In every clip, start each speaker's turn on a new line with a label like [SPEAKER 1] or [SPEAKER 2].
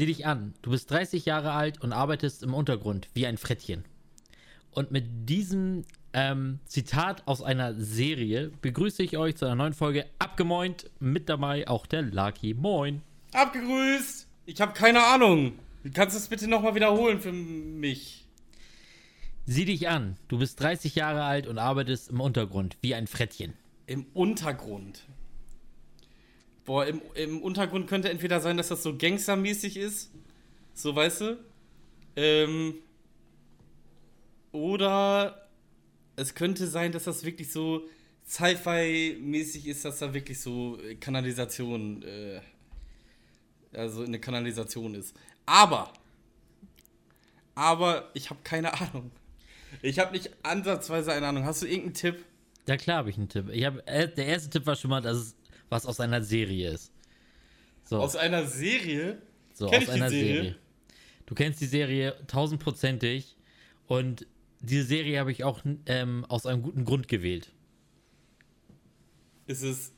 [SPEAKER 1] Sieh dich an, du bist 30 Jahre alt und arbeitest im Untergrund wie ein Frettchen. Und mit diesem ähm, Zitat aus einer Serie begrüße ich euch zu einer neuen Folge Abgemoint. Mit dabei auch der Lucky. Moin.
[SPEAKER 2] Abgegrüßt! Ich habe keine Ahnung. Kannst du es bitte nochmal wiederholen für mich?
[SPEAKER 1] Sieh dich an, du bist 30 Jahre alt und arbeitest im Untergrund wie ein Frettchen.
[SPEAKER 2] Im Untergrund. Boah, im, im Untergrund könnte entweder sein, dass das so gangstermäßig ist. So, weißt du? Ähm. Oder es könnte sein, dass das wirklich so Sci-Fi-mäßig ist, dass da wirklich so Kanalisation, äh, also eine Kanalisation ist. Aber, aber ich habe keine Ahnung. Ich habe nicht ansatzweise eine Ahnung. Hast du irgendeinen Tipp?
[SPEAKER 1] Ja, klar habe ich einen Tipp. Ich hab, äh, der erste Tipp war schon mal, dass es was aus einer Serie ist.
[SPEAKER 2] So. Aus einer Serie?
[SPEAKER 1] So, Kenn aus einer Serie? Serie? Du kennst die Serie tausendprozentig und diese Serie habe ich auch ähm, aus einem guten Grund gewählt.
[SPEAKER 2] Ist es.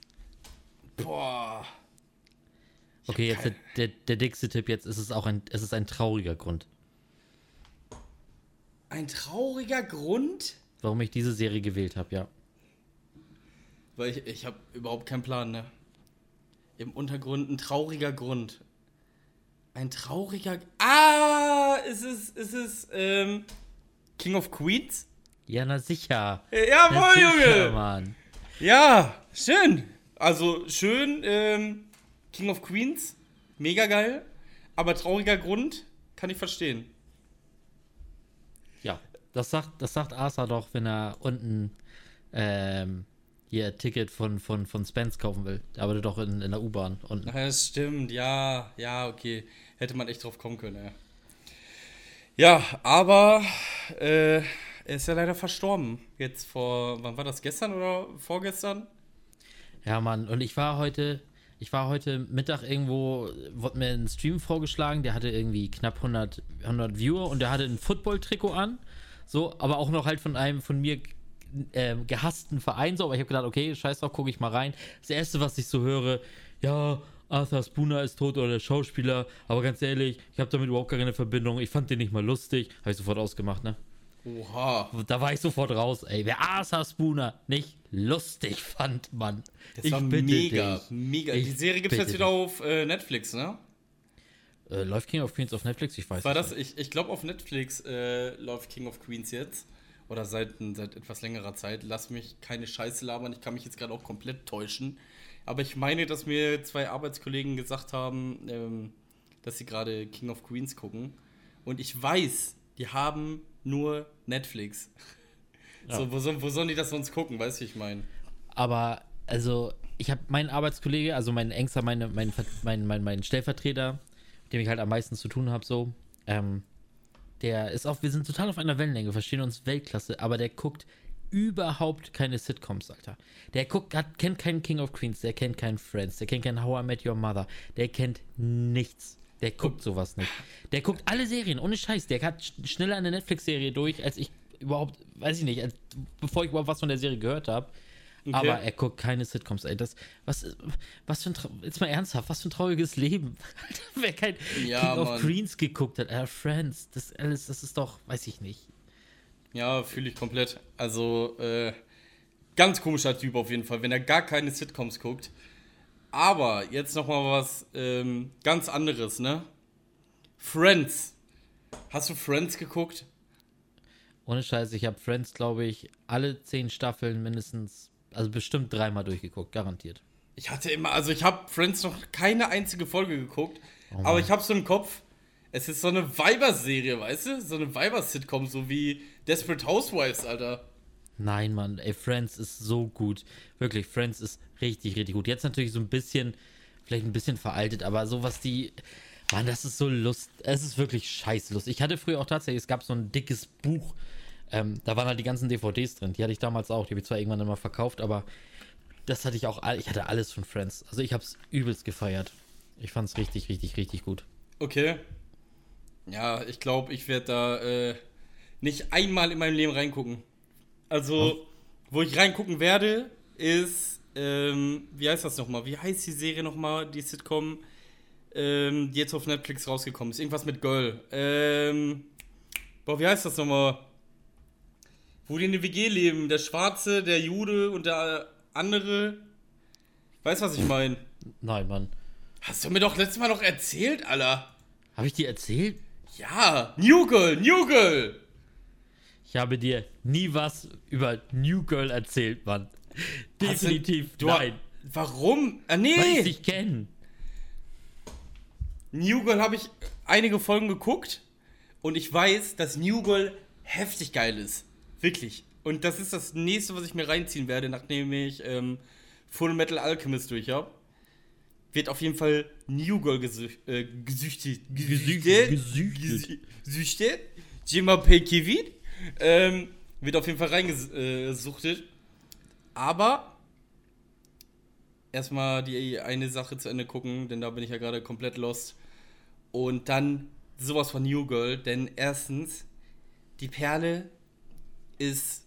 [SPEAKER 2] Boah.
[SPEAKER 1] Okay, jetzt der, der, der, dickste Tipp, jetzt ist es auch ein, es ist ein trauriger Grund.
[SPEAKER 2] Ein trauriger Grund?
[SPEAKER 1] Warum ich diese Serie gewählt habe, ja.
[SPEAKER 2] Weil ich, ich habe überhaupt keinen Plan, ne? Im Untergrund ein trauriger Grund. Ein trauriger. Ah! Ist es, ist es, ähm, King of Queens?
[SPEAKER 1] Ja, na sicher.
[SPEAKER 2] Jawohl, Junge! Mann. Ja, schön. Also, schön, ähm, King of Queens. Mega geil. Aber trauriger Grund kann ich verstehen.
[SPEAKER 1] Ja, das sagt, das sagt Asa doch, wenn er unten ähm, hier Ticket von, von, von Spence kaufen will. Der arbeitet doch in, in der U-Bahn.
[SPEAKER 2] Ach, das stimmt, ja, ja, okay. Hätte man echt drauf kommen können, ja. Ja, aber äh, er ist ja leider verstorben. Jetzt vor, wann war das, gestern oder vorgestern?
[SPEAKER 1] Ja, Mann, und ich war heute, ich war heute Mittag irgendwo, wurde mir ein Stream vorgeschlagen, der hatte irgendwie knapp 100, 100 Viewer und der hatte ein Football-Trikot an. So, aber auch noch halt von einem von mir äh, gehassten Verein so, aber ich habe gedacht, okay, scheiß drauf, gucke ich mal rein. Das erste, was ich so höre, ja, Arthur Spooner ist tot oder der Schauspieler, aber ganz ehrlich, ich habe damit überhaupt keine Verbindung. Ich fand den nicht mal lustig. Habe ich sofort ausgemacht, ne?
[SPEAKER 2] Oha.
[SPEAKER 1] Da war ich sofort raus, ey. Wer Arthur Spooner nicht lustig fand, Mann.
[SPEAKER 2] Das ich war mega, dich. mega. Ich Die Serie gibt es jetzt wieder auf äh, Netflix, ne?
[SPEAKER 1] Äh, läuft King of Queens auf Netflix? Ich weiß
[SPEAKER 2] war nicht. Das, ich ich glaube, auf Netflix äh, läuft King of Queens jetzt oder seit, seit etwas längerer Zeit. Lass mich keine Scheiße labern, ich kann mich jetzt gerade auch komplett täuschen. Aber ich meine, dass mir zwei Arbeitskollegen gesagt haben, ähm, dass sie gerade King of Queens gucken. Und ich weiß, die haben nur Netflix. Ja. So, wo, wo sollen die das sonst gucken, weißt du, ich meine.
[SPEAKER 1] Aber, also, ich habe meinen Arbeitskollege, also mein engster, meine, mein, mein, mein, mein Stellvertreter, mit dem ich halt am meisten zu tun habe, so, ähm, der ist auch, wir sind total auf einer Wellenlänge, verstehen uns Weltklasse, aber der guckt überhaupt keine Sitcoms, Alter. Der guckt, hat, kennt keinen King of Queens, der kennt keinen Friends, der kennt keinen How I Met Your Mother, der kennt nichts. Der guckt sowas nicht. Der guckt alle Serien, ohne Scheiß. Der hat schneller eine Netflix-Serie durch, als ich überhaupt, weiß ich nicht, als, bevor ich überhaupt was von der Serie gehört habe. Okay. Aber er guckt keine Sitcoms, ey. Das, was, was für ein, jetzt mal ernsthaft, was für ein trauriges Leben. Wer kein ja, King Mann. of Queens geguckt hat, äh, Friends, das alles, das ist doch, weiß ich nicht.
[SPEAKER 2] Ja, fühle ich komplett. Also, äh, ganz komischer Typ auf jeden Fall, wenn er gar keine Sitcoms guckt. Aber jetzt noch mal was ähm, ganz anderes, ne? Friends. Hast du Friends geguckt?
[SPEAKER 1] Ohne Scheiß, ich habe Friends, glaube ich, alle zehn Staffeln mindestens also bestimmt dreimal durchgeguckt, garantiert.
[SPEAKER 2] Ich hatte immer, also ich habe Friends noch keine einzige Folge geguckt, oh aber ich habe so im Kopf, es ist so eine Weiber-Serie, weißt du? So eine Weiber-Sitcom, so wie Desperate Housewives, Alter.
[SPEAKER 1] Nein, Mann, ey, Friends ist so gut. Wirklich, Friends ist richtig, richtig gut. Jetzt natürlich so ein bisschen, vielleicht ein bisschen veraltet, aber so was die. Mann, das ist so lust. Es ist wirklich scheiße lust. Ich hatte früher auch tatsächlich, es gab so ein dickes Buch ähm, da waren halt die ganzen DVDs drin. Die hatte ich damals auch. Die habe ich zwar irgendwann immer verkauft, aber das hatte ich auch. Ich hatte alles von Friends. Also ich habe es übelst gefeiert. Ich fand es richtig, richtig, richtig gut.
[SPEAKER 2] Okay. Ja, ich glaube, ich werde da äh, nicht einmal in meinem Leben reingucken. Also, hm? wo ich reingucken werde, ist, ähm, wie heißt das nochmal? Wie heißt die Serie nochmal, die Sitcom? ähm, die jetzt auf Netflix rausgekommen ist. Irgendwas mit Girl. Ähm, boah, wie heißt das nochmal? Wo die in der WG leben. Der Schwarze, der Jude und der andere. Weißt du, was ich meine?
[SPEAKER 1] Nein, Mann.
[SPEAKER 2] Hast du mir doch letztes Mal noch erzählt, Alter.
[SPEAKER 1] Habe ich dir erzählt?
[SPEAKER 2] Ja, New Girl, New Girl.
[SPEAKER 1] Ich habe dir nie was über New Girl erzählt, Mann. Definitiv
[SPEAKER 2] du,
[SPEAKER 1] nein.
[SPEAKER 2] Warum? Ah,
[SPEAKER 1] Weil ich
[SPEAKER 2] nee.
[SPEAKER 1] dich kenne.
[SPEAKER 2] New Girl habe ich einige Folgen geguckt und ich weiß, dass New Girl heftig geil ist. Wirklich. Und das ist das nächste, was ich mir reinziehen werde, nachdem ich ähm, Full Metal Alchemist durch habe. Wird auf jeden Fall New Girl gesüch äh, gesüchtet. Gesüchtet.
[SPEAKER 1] Gesüchtet.
[SPEAKER 2] Gesüchtet. Kevin. Ähm, wird auf jeden Fall reingesuchtet. Aber erstmal die eine Sache zu Ende gucken, denn da bin ich ja gerade komplett lost. Und dann sowas von New Girl, denn erstens, die Perle ist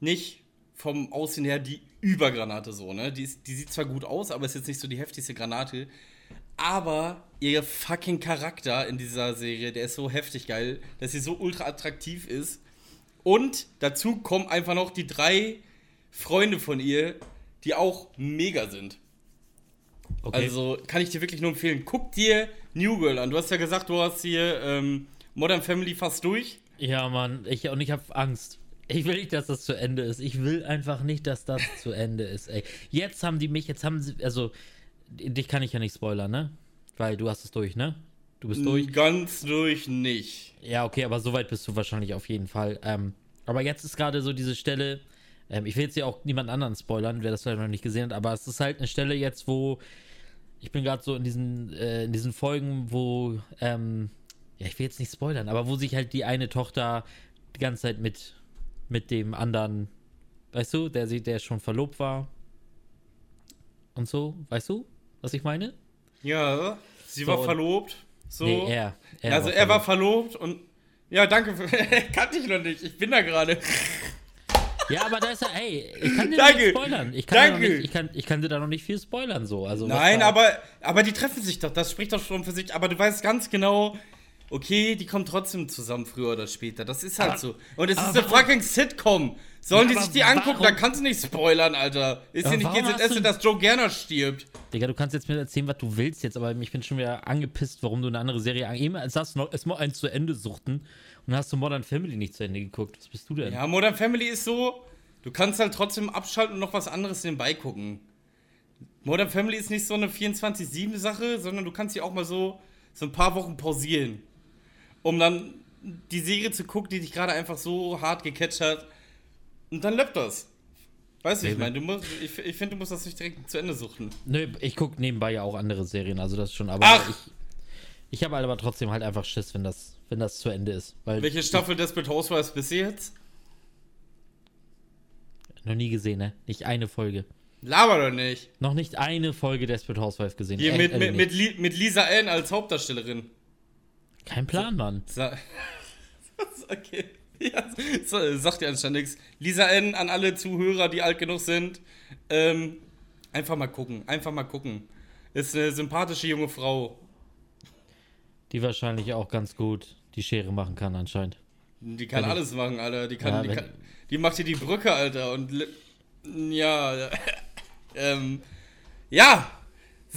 [SPEAKER 2] nicht vom Aussehen her die Übergranate so, ne? Die, ist, die sieht zwar gut aus, aber ist jetzt nicht so die heftigste Granate. Aber ihr fucking Charakter in dieser Serie, der ist so heftig geil, dass sie so ultra attraktiv ist. Und dazu kommen einfach noch die drei Freunde von ihr, die auch mega sind.
[SPEAKER 1] Okay.
[SPEAKER 2] Also kann ich dir wirklich nur empfehlen. Guck dir New Girl an. Du hast ja gesagt, du hast hier ähm, Modern Family fast durch.
[SPEAKER 1] ja, Mann. Ich, und ich habe Angst. Ich will nicht, dass das zu Ende ist. Ich will einfach nicht, dass das zu Ende ist, ey. Jetzt haben die mich, jetzt haben sie, also, dich kann ich ja nicht spoilern, ne? Weil du hast es durch, ne? Du bist durch.
[SPEAKER 2] Ganz durch nicht.
[SPEAKER 1] Ja, okay, aber so weit bist du wahrscheinlich auf jeden Fall. Ähm, aber jetzt ist gerade so diese Stelle, ähm, ich will jetzt ja auch niemand anderen spoilern, wer das vielleicht noch nicht gesehen hat, aber es ist halt eine Stelle jetzt, wo ich bin gerade so in diesen, äh, in diesen Folgen, wo, ähm, ja, ich will jetzt nicht spoilern, aber wo sich halt die eine Tochter die ganze Zeit mit, mit dem anderen, weißt du, der, sie- der schon verlobt war und so, weißt du, was ich meine?
[SPEAKER 2] Ja, sie
[SPEAKER 1] So,
[SPEAKER 2] war verlobt. So.
[SPEAKER 1] Nee, er. er
[SPEAKER 2] also er war verlobt und. Ja, danke. Für, kannte ich noch nicht. Ich bin da gerade.
[SPEAKER 1] Ja, aber da ist ja, ey, ich kann dir
[SPEAKER 2] Danke.
[SPEAKER 1] nicht spoilern. Ich kann,
[SPEAKER 2] Danke.
[SPEAKER 1] nicht, ich, kann, ich kann dir da noch nicht viel spoilern, so. Also,
[SPEAKER 2] Nein, aber, aber die treffen sich doch. Das spricht doch schon für sich. Aber du weißt ganz genau, okay, die kommen trotzdem zusammen früher oder später. Das ist halt
[SPEAKER 1] Aber-
[SPEAKER 2] so. Und es ist eine fucking Sitcom. Sollen
[SPEAKER 1] Ja,
[SPEAKER 2] die sich die angucken? Da kannst du nicht spoilern, Alter. Ist
[SPEAKER 1] Aber
[SPEAKER 2] ja nicht
[SPEAKER 1] hast
[SPEAKER 2] GZS,
[SPEAKER 1] du-
[SPEAKER 2] dass Joe Gerner stirbt.
[SPEAKER 1] Digga, du kannst jetzt mir erzählen, was du willst jetzt, aber ich bin schon wieder angepisst, warum du eine andere Serie an. Eben sagst du noch erstmal eins zu Ende suchten und dann hast du Modern Family nicht zu Ende geguckt. Was bist du denn?
[SPEAKER 2] Ja, Modern Family ist so, du kannst halt trotzdem abschalten und noch was anderes nebenbei gucken. Modern Family ist nicht so eine 24-7-Sache, sondern du kannst sie auch mal so, so ein paar Wochen pausieren. Um dann die Serie zu gucken, die dich gerade einfach so hart gecatcht hat. Und dann läuft das. Weißt du, ich meine, du musst, ich, ich finde, du musst das nicht direkt zu Ende suchen.
[SPEAKER 1] Nö, ich gucke nebenbei ja auch andere Serien, also das schon, aber
[SPEAKER 2] Ach!
[SPEAKER 1] ich. Ich habe aber trotzdem halt einfach Schiss, wenn das, wenn das zu Ende ist.
[SPEAKER 2] Welche Staffel Desperate Housewives bis jetzt?
[SPEAKER 1] Noch nie gesehen, ne? Nicht eine Folge.
[SPEAKER 2] Laber doch nicht.
[SPEAKER 1] Noch nicht eine Folge Desperate Housewife gesehen.
[SPEAKER 2] Hier
[SPEAKER 1] Echt,
[SPEAKER 2] mit,
[SPEAKER 1] ehrlich
[SPEAKER 2] mit, mit Lisa Ann als Hauptdarstellerin.
[SPEAKER 1] Kein Plan, Mann.
[SPEAKER 2] Sa okay. Ja, so, sagt dir anscheinend nichts. Lisa N. an alle Zuhörer, die alt genug sind. Ähm, einfach mal gucken. Einfach mal gucken. Ist eine sympathische junge Frau.
[SPEAKER 1] Die wahrscheinlich auch ganz gut die Schere machen kann, anscheinend.
[SPEAKER 2] Die kann
[SPEAKER 1] Wenn ich-
[SPEAKER 2] alles machen, Alter. Die, kann,
[SPEAKER 1] Ja,
[SPEAKER 2] die,
[SPEAKER 1] wenn-
[SPEAKER 2] kann, die macht hier die Brücke, Alter. Und ja. ähm, ja.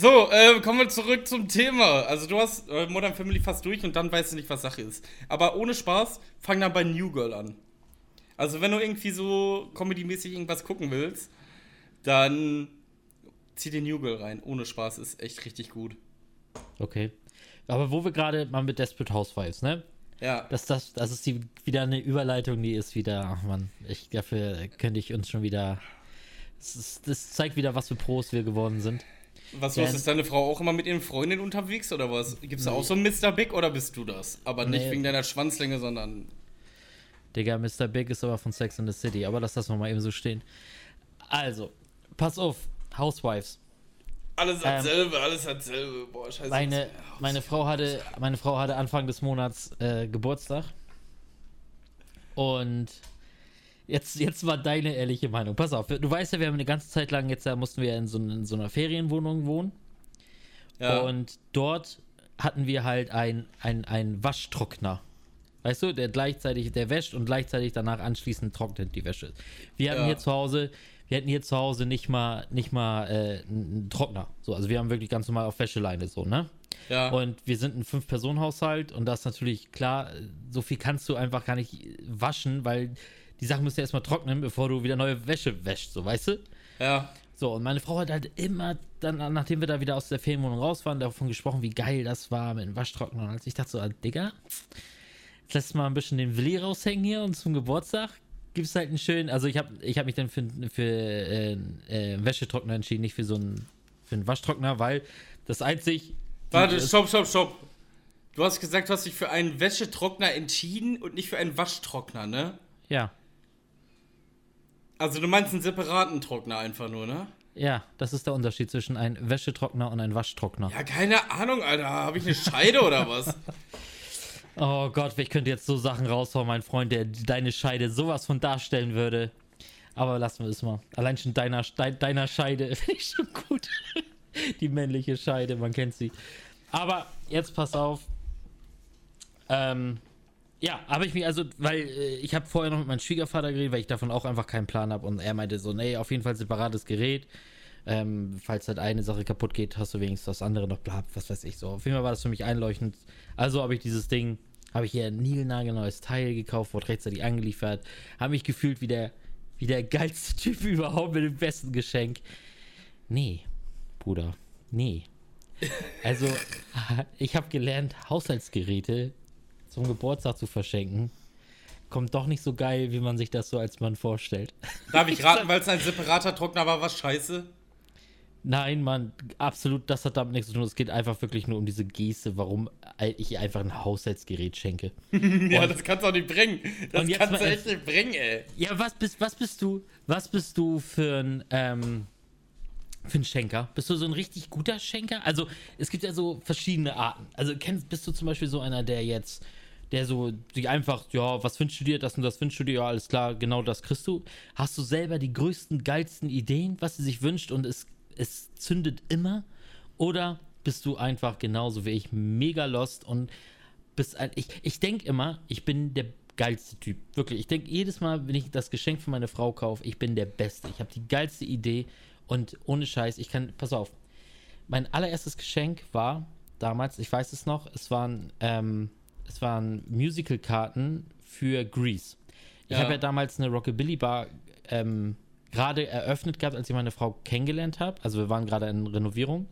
[SPEAKER 2] So, äh, kommen wir zurück zum Thema. Also du hast äh, Modern Family fast durch und dann weißt du nicht, was Sache ist. Aber ohne Spaß, fang dann bei New Girl an. Also wenn du irgendwie so comedy-mäßig irgendwas gucken willst, dann zieh dir New Girl rein. Ohne Spaß, ist echt richtig gut.
[SPEAKER 1] Okay. Aber wo wir gerade mal mit Desperate Housewives, ne?
[SPEAKER 2] Ja.
[SPEAKER 1] Das, das, das ist die, wieder eine Überleitung, die ist wieder, ach man, ich dafür könnte ich uns schon wieder. Das, das zeigt wieder, was für Pros wir geworden sind.
[SPEAKER 2] Was los? Ist deine Frau auch immer mit ihren Freundinnen unterwegs oder was? Gibt's da auch so einen Mr. Big oder bist du das? Aber nicht
[SPEAKER 1] Nee.
[SPEAKER 2] wegen deiner Schwanzlänge, sondern.
[SPEAKER 1] Digga, Mr. Big ist aber von Sex in the City, aber lass das mal eben so stehen. Also, pass auf, Housewives.
[SPEAKER 2] Alles
[SPEAKER 1] Ähm,
[SPEAKER 2] dasselbe, alles dasselbe. Boah, scheiße.
[SPEAKER 1] Meine,
[SPEAKER 2] was-
[SPEAKER 1] meine, Frau hatte, meine Frau hatte Anfang des Monats äh, Geburtstag. Und jetzt, jetzt war deine ehrliche Meinung. Pass auf, du weißt ja, wir haben eine ganze Zeit lang, jetzt da mussten wir in so, in so einer Ferienwohnung wohnen. Ja. Und dort hatten wir halt ein, ein, ein Waschtrockner. Weißt du, der gleichzeitig, der wäscht und gleichzeitig danach anschließend trocknet die Wäsche. Wir hatten ja. hier zu Hause, wir hatten hier zu Hause nicht mal, nicht mal äh, einen Trockner. So, also wir haben wirklich ganz normal auf Wäscheleine so, ne? Ja. Und wir sind ein Fünf-Personen-Haushalt und das ist natürlich klar, so viel kannst du einfach gar nicht waschen, weil die Sachen müssen ja erstmal trocknen, bevor du wieder neue Wäsche wäschst, so, weißt du?
[SPEAKER 2] Ja.
[SPEAKER 1] So, und meine Frau hat halt immer dann, nachdem wir da wieder aus der Ferienwohnung raus waren, davon gesprochen, wie geil das war mit dem Waschtrockner. Und als ich dachte so, ah, Digga, jetzt lässt mal ein bisschen den Willi raushängen hier und zum Geburtstag gibt es halt einen schönen, also ich habe ich hab mich dann für, für äh, äh, Wäschetrockner entschieden, nicht für so einen, für einen Waschtrockner, weil das einzig...
[SPEAKER 2] Warte, stopp, stopp, stopp. Du hast gesagt, du hast dich für einen Wäschetrockner entschieden und nicht für einen Waschtrockner, ne?
[SPEAKER 1] Ja.
[SPEAKER 2] Also du meinst einen separaten Trockner einfach nur, ne?
[SPEAKER 1] Ja, das ist der Unterschied zwischen einem Wäschetrockner und einem Waschtrockner.
[SPEAKER 2] Ja, keine Ahnung, Alter. Habe ich eine Scheide oder was?
[SPEAKER 1] Oh Gott, ich könnte jetzt so Sachen raushauen, mein Freund, der deine Scheide sowas von darstellen würde. Aber lassen wir es mal. Allein schon deiner, deiner Scheide finde ich schon gut. Die männliche Scheide, man kennt sie. Aber jetzt pass auf. Ähm, ja, habe ich mich also, weil äh, ich habe vorher noch mit meinem Schwiegervater geredet, weil ich davon auch einfach keinen Plan habe und er meinte so, nee, auf jeden Fall separates Gerät. Ähm, falls halt eine Sache kaputt geht, hast du wenigstens das andere noch, bla, was weiß ich so. Auf jeden Fall war das für mich einleuchtend. Also habe ich dieses Ding, habe ich hier ein niegelnagelneues Teil gekauft, wurde rechtzeitig angeliefert, habe mich gefühlt wie der, wie der geilste Typ überhaupt mit dem besten Geschenk. Nee, Bruder, nee. Also, ich habe gelernt, Haushaltsgeräte zum Geburtstag zu verschenken, kommt doch nicht so geil, wie man sich das so als Mann vorstellt.
[SPEAKER 2] Darf ich raten, weil es ein separater Trockner war, was scheiße?
[SPEAKER 1] Nein, Mann, absolut, das hat damit nichts zu tun. Es geht einfach wirklich nur um diese Geste, warum ich einfach ein Haushaltsgerät schenke.
[SPEAKER 2] ja, und, das kannst du auch nicht bringen. Das kannst du echt nicht bringen, ey.
[SPEAKER 1] Ja, was bist, was bist du, was bist du für ein, ähm, für ein Schenker? Bist du so ein richtig guter Schenker? Also, es gibt ja so verschiedene Arten. Also, kennst, bist du zum Beispiel so einer, der jetzt der so sich einfach, ja, was wünschst du dir, das und das wünschst du dir, ja, alles klar, genau das kriegst du. Hast du selber die größten, geilsten Ideen, was sie sich wünscht und es, es zündet immer? Oder bist du einfach genauso wie ich mega lost und bist ein, ich, ich denke immer, ich bin der geilste Typ. Wirklich. Ich denke jedes Mal, wenn ich das Geschenk für meine Frau kaufe, ich bin der Beste. Ich habe die geilste Idee und ohne Scheiß, ich kann, pass auf. Mein allererstes Geschenk war damals, ich weiß es noch, es waren, ähm, es waren Musical-Karten für Grease. Ich ja. habe ja damals eine Rockabilly Bar ähm, gerade eröffnet gehabt, als ich meine Frau kennengelernt habe. Also wir waren gerade in Renovierung.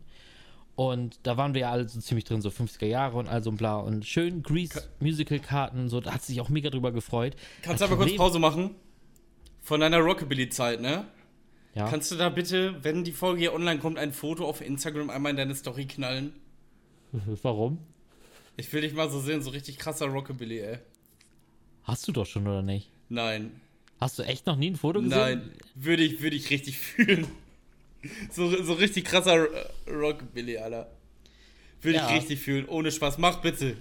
[SPEAKER 1] Und da waren wir ja alle so ziemlich drin, so 50er Jahre und all so und bla. Und schön Grease Musical-Karten, so, da hat sie sich auch mega drüber gefreut.
[SPEAKER 2] Kannst du aber kurz Pause machen? Von deiner Rockabilly-Zeit, ne?
[SPEAKER 1] Ja.
[SPEAKER 2] Kannst du da bitte, wenn die Folge hier online kommt, ein Foto auf Instagram einmal in deine Story knallen?
[SPEAKER 1] Warum?
[SPEAKER 2] Ich will dich mal so sehen, so richtig krasser Rockabilly, ey.
[SPEAKER 1] Hast du doch schon, oder nicht?
[SPEAKER 2] Nein.
[SPEAKER 1] Hast du echt noch nie ein Foto gesehen? Nein,
[SPEAKER 2] würde ich, würde ich richtig fühlen. So, so richtig krasser Rockabilly, Alter. Würde ja. ich richtig fühlen. Ohne Spaß. Mach bitte.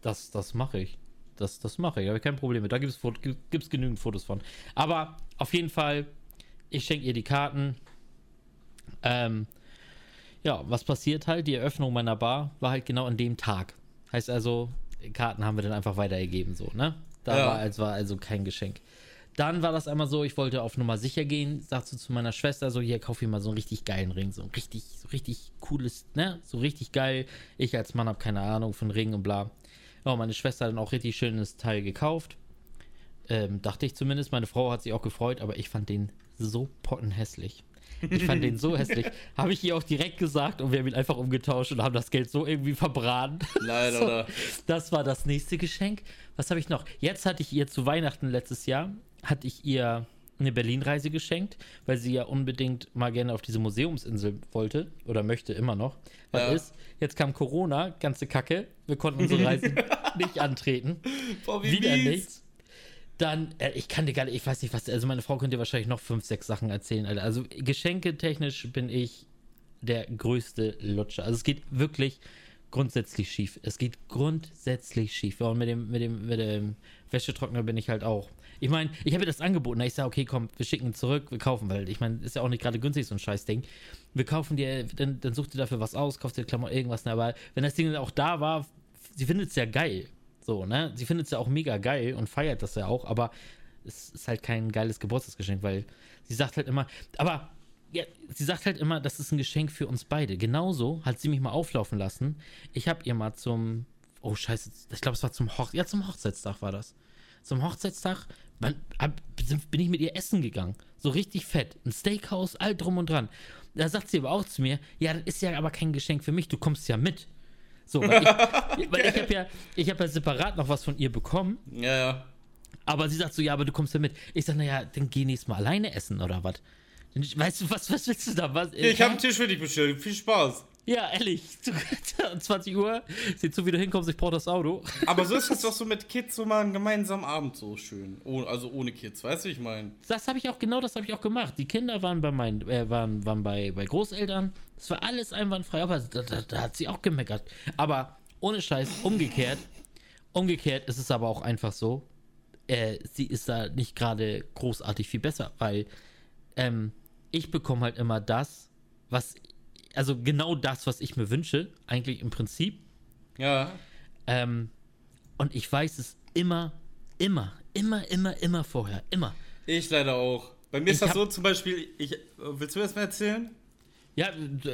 [SPEAKER 1] Das, das mache ich. Das, das mache ich. Habe kein Problem mit. Da gibt es genügend Fotos von. Aber auf jeden Fall, ich schenke ihr die Karten. Ähm, ja, was passiert halt? Die Eröffnung meiner Bar war halt genau an dem Tag. Heißt also, Karten haben wir dann einfach weitergegeben, so, ne? Da ja. war, also, war also kein Geschenk. Dann war das einmal so, ich wollte auf Nummer sicher gehen, sagst du zu meiner Schwester so, hier, kauf mir mal so einen richtig geilen Ring, so ein richtig, so richtig cooles, ne, so richtig geil. Ich als Mann habe keine Ahnung von Ringen und bla. Ja, meine Schwester hat dann auch richtig schönes Teil gekauft. Ähm, dachte ich zumindest. Meine Frau hat sich auch gefreut, aber ich fand den so pottenhässlich. Ich fand den so hässlich. Habe ich ihr auch direkt gesagt und wir haben ihn einfach umgetauscht und haben das Geld so irgendwie verbrannt.
[SPEAKER 2] Leider, so, oder?
[SPEAKER 1] Das war das nächste Geschenk. Was habe ich noch? Jetzt hatte ich ihr zu Weihnachten letztes Jahr, hatte ich ihr eine Berlin-Reise geschenkt, weil sie ja unbedingt mal gerne auf diese Museumsinsel wollte oder möchte immer noch. Was ja. ist? Jetzt kam Corona, ganze Kacke. Wir konnten unsere Reise nicht antreten.
[SPEAKER 2] Boah, wie Wieder nichts.
[SPEAKER 1] Dann, äh, ich kann dir gar nicht, ich weiß nicht, was, also meine Frau könnte wahrscheinlich noch fünf, sechs Sachen erzählen, Alter. Also geschenketechnisch bin ich der größte Lutscher. Also es geht wirklich grundsätzlich schief. Es geht grundsätzlich schief. Und mit dem, mit dem, mit dem Wäschetrockner bin ich halt auch. Ich meine, ich habe ihr das angeboten. Ich sage, okay, komm, wir schicken zurück, wir kaufen, weil ich meine, ist ja auch nicht gerade günstig, so ein Scheißding. Wir kaufen dir, dann, dann sucht ihr dafür was aus, kauft dir Klamotten, irgendwas. Aber wenn das Ding dann auch da war, sie findet es ja geil. So, ne? Sie findet es ja auch mega geil und feiert das ja auch, aber es ist halt kein geiles Geburtstagsgeschenk, weil sie sagt halt immer, aber ja, sie sagt halt immer, das ist ein Geschenk für uns beide. Genauso hat sie mich mal auflaufen lassen. Ich habe ihr mal zum, oh scheiße, ich glaube, es war zum Hoch, ja, zum Hochzeitstag war das. Zum Hochzeitstag bin ich mit ihr essen gegangen. So richtig fett. Ein Steakhouse, all drum und dran. Da sagt sie aber auch zu mir, ja, das ist ja aber kein Geschenk für mich, du kommst ja mit. So, weil ich, weil ich habe ja, ich habe ja separat noch was von ihr bekommen.
[SPEAKER 2] Ja, ja.
[SPEAKER 1] Aber sie sagt so, ja, aber du kommst ja mit. Ich sag, naja, dann geh nächstes Mal alleine essen oder was? Weißt du, was, was willst du da? Was,
[SPEAKER 2] ich habe einen Tisch für dich bestellt. Viel Spaß.
[SPEAKER 1] Ja, ehrlich. 20 Uhr, sieh zu, wie du hinkommst, ich brauche das Auto.
[SPEAKER 2] Aber so ist das doch so mit Kids, so mal einen gemeinsamen Abend so schön. Oh, also ohne Kids, weißt du, ich meine.
[SPEAKER 1] Das habe ich auch, genau das habe ich auch gemacht. Die Kinder waren bei meinen, äh, waren, waren bei, bei Großeltern. Das war alles einwandfrei, aber da, da, da hat sie auch gemeckert. Aber ohne Scheiß, umgekehrt, umgekehrt ist es aber auch einfach so, äh, sie ist da nicht gerade großartig viel besser, weil ähm, ich bekomme halt immer das, was also genau das, was ich mir wünsche, eigentlich im Prinzip.
[SPEAKER 2] Ja.
[SPEAKER 1] Ähm, und ich weiß es immer, immer, immer, immer, immer vorher. Immer.
[SPEAKER 2] Ich leider auch. Bei mir ist ich das so zum Beispiel, ich, willst du das mal erzählen?
[SPEAKER 1] Ja,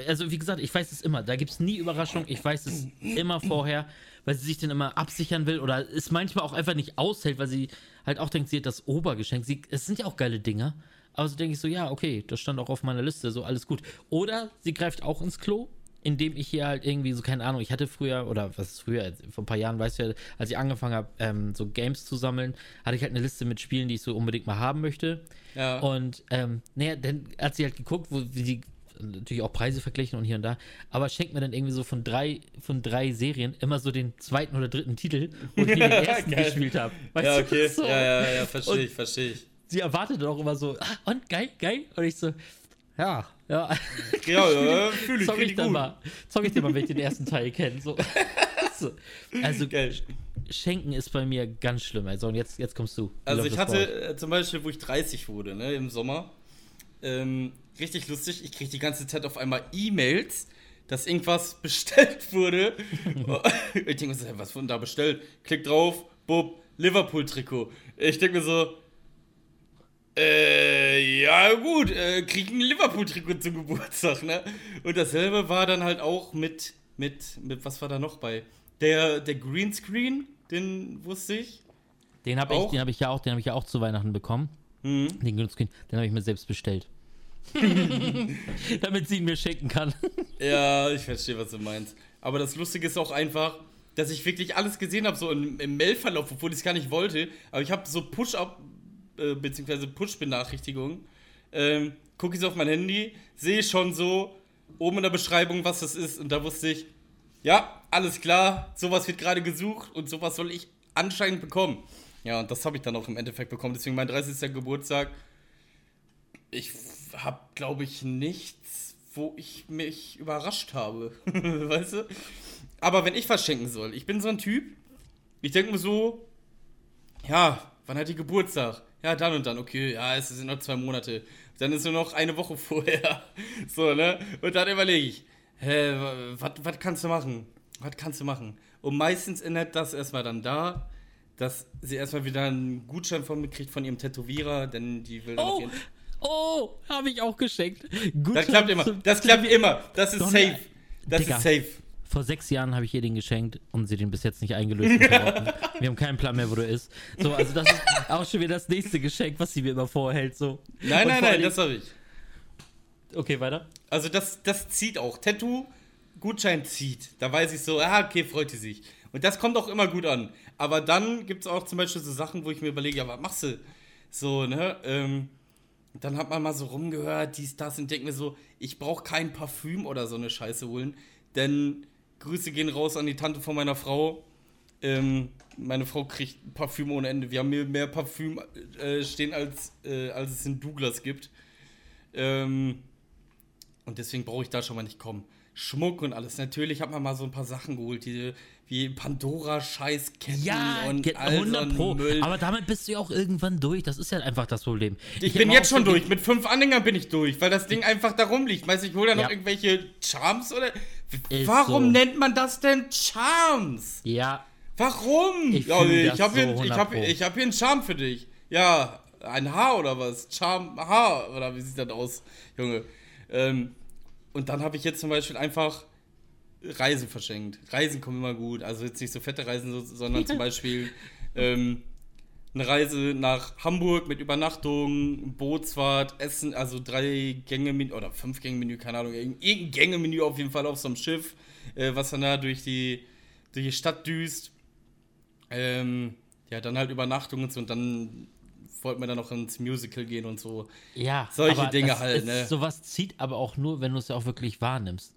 [SPEAKER 1] also wie gesagt, ich weiß es immer. Da gibt es nie Überraschung. Ich weiß es immer vorher, weil sie sich dann immer absichern will oder es manchmal auch einfach nicht aushält, weil sie halt auch denkt, sie hat das Obergeschenk. Sie, es sind ja auch geile Dinger. Aber so denke ich so, ja, okay, das stand auch auf meiner Liste, so alles gut. Oder sie greift auch ins Klo, indem ich hier halt irgendwie so, keine Ahnung, ich hatte früher, oder was ist früher, vor ein paar Jahren, weißt du ja, als ich angefangen habe, ähm, so Games zu sammeln, hatte ich halt eine Liste mit Spielen, die ich so unbedingt mal haben möchte. Ja. Und, ähm, naja, dann hat sie halt geguckt, wo wie sie natürlich auch Preise verglichen und hier und da, aber schenkt mir dann irgendwie so von drei, von drei Serien immer so den zweiten oder dritten Titel, wo ich den ersten gespielt habe.
[SPEAKER 2] Ja, okay, so? ja, ja, ja, verstehe ich, verstehe ich
[SPEAKER 1] sie erwartet auch immer so, ah, und geil, geil. Und ich so, ja, ja.
[SPEAKER 2] Ja, ja fühle ich,
[SPEAKER 1] zock ich dann mal. Zock ich dir mal, wenn ich den ersten Teil kenne. So. so. Also, geil. Schenken ist bei mir ganz schlimm. Also, und jetzt, jetzt kommst du.
[SPEAKER 2] Also, ich hatte äh, zum Beispiel, wo ich 30 wurde, ne, im Sommer, ähm, richtig lustig. Ich kriege die ganze Zeit auf einmal E-Mails, dass irgendwas bestellt wurde. ich denke mir so, was wurde da bestellt? Klick drauf, bub, Liverpool-Trikot. Ich denke mir so, äh, ja gut, äh, krieg ein Liverpool-Trikot zum Geburtstag, ne? Und dasselbe war dann halt auch mit, mit, mit, was war da noch bei? Der, der Greenscreen, den wusste ich.
[SPEAKER 1] Den habe ich, den habe ich ja auch, den habe ich ja auch zu Weihnachten bekommen. Mhm. Den Greenscreen, den habe ich mir selbst bestellt. Damit sie ihn mir schenken kann.
[SPEAKER 2] ja, ich verstehe, was du meinst. Aber das Lustige ist auch einfach, dass ich wirklich alles gesehen habe, so im, im Mailverlauf, obwohl ich es gar nicht wollte. Aber ich habe so Push-Up äh, beziehungsweise Push-Benachrichtigungen. Ähm, gucke ich so auf mein Handy, sehe schon so oben in der Beschreibung, was das ist. Und da wusste ich, ja, alles klar, sowas wird gerade gesucht und sowas soll ich anscheinend bekommen. Ja, und das habe ich dann auch im Endeffekt bekommen. Deswegen mein 30. Geburtstag. Ich habe, glaube ich, nichts, wo ich mich überrascht habe. weißt du? Aber wenn ich was schenken soll, ich bin so ein Typ, ich denke mir so, ja, wann hat die Geburtstag? ja, dann und dann, okay, ja, es sind noch zwei Monate. Dann ist nur noch eine Woche vorher. So, ne? Und dann überlege ich, hä, was kannst du machen? Was kannst du machen? Und meistens ändert das erstmal dann da, dass sie erstmal wieder einen Gutschein von mir kriegt von ihrem Tätowierer, denn die will dann
[SPEAKER 1] oh, oh, habe ich auch geschenkt.
[SPEAKER 2] Gutschein das klappt immer. Das klappt immer. Das ist safe. Das Digga. ist safe
[SPEAKER 1] vor sechs Jahren habe ich ihr den geschenkt und sie den bis jetzt nicht eingelöst. wir haben keinen Plan mehr, wo du ist. So, also das ist auch schon wieder das nächste Geschenk, was sie mir immer vorhält. So.
[SPEAKER 2] Nein, nein, nein, das habe ich.
[SPEAKER 1] Okay, weiter.
[SPEAKER 2] Also das, das zieht auch. Tattoo, Gutschein zieht. Da weiß ich so, ah, okay, freut sie sich. Und das kommt auch immer gut an. Aber dann gibt es auch zum Beispiel so Sachen, wo ich mir überlege, ja, was machst du? So, ne? Ähm, dann hat man mal so rumgehört, dies, das und denkt mir so, ich brauche kein Parfüm oder so eine Scheiße holen. Denn Grüße gehen raus an die Tante von meiner Frau. Ähm, meine Frau kriegt Parfüm ohne Ende. Wir haben mehr, mehr Parfüm äh, stehen, als, äh, als es in Douglas gibt. Ähm, und deswegen brauche ich da schon mal nicht kommen. Schmuck und alles. Natürlich hat man mal so ein paar Sachen geholt, die wie Pandora-Scheißketten
[SPEAKER 1] Ja,
[SPEAKER 2] und
[SPEAKER 1] ge-
[SPEAKER 2] all so
[SPEAKER 1] 100
[SPEAKER 2] ein
[SPEAKER 1] Pro.
[SPEAKER 2] Müll.
[SPEAKER 1] Aber damit bist du ja auch irgendwann durch. Das ist ja einfach das Problem.
[SPEAKER 2] ich
[SPEAKER 1] hab
[SPEAKER 2] bin jetzt schon durch. Mit fünf Anhängern bin ich durch, weil das Ding einfach da rumliegt. Weißt du, ich hole da noch
[SPEAKER 1] Ja.
[SPEAKER 2] irgendwelche Charms oder.
[SPEAKER 1] Ist
[SPEAKER 2] Warum
[SPEAKER 1] so.
[SPEAKER 2] nennt man das denn Charms?
[SPEAKER 1] Ja,
[SPEAKER 2] Warum?
[SPEAKER 1] Ich
[SPEAKER 2] ja, ich habe
[SPEAKER 1] so
[SPEAKER 2] hier, ich
[SPEAKER 1] 100
[SPEAKER 2] hab, ich hab hier einen Charme für dich. Ja, ein Haar oder was? Charm, Haar oder wie sieht das aus, Junge? Ähm, und dann habe ich jetzt zum Beispiel einfach Reisen verschenkt. Reisen kommen immer gut. Also jetzt nicht so fette Reisen, so- sondern zum Beispiel ähm, eine Reise nach Hamburg mit Übernachtung, Bootsfahrt, Essen, also drei Gänge Menü oder fünf Gänge Menü, keine Ahnung, irgendein irgendein Gänge-Menü auf jeden Fall auf so einem Schiff, äh, was dann da durch die, durch die Stadt düst. Ähm, ja, dann halt Übernachtung und so und dann wollten wir dann noch ins Musical gehen und so.
[SPEAKER 1] ja.
[SPEAKER 2] Solche Dinge halt,
[SPEAKER 1] ist,
[SPEAKER 2] ne?
[SPEAKER 1] Sowas zieht aber auch nur, wenn du es ja auch wirklich wahrnimmst.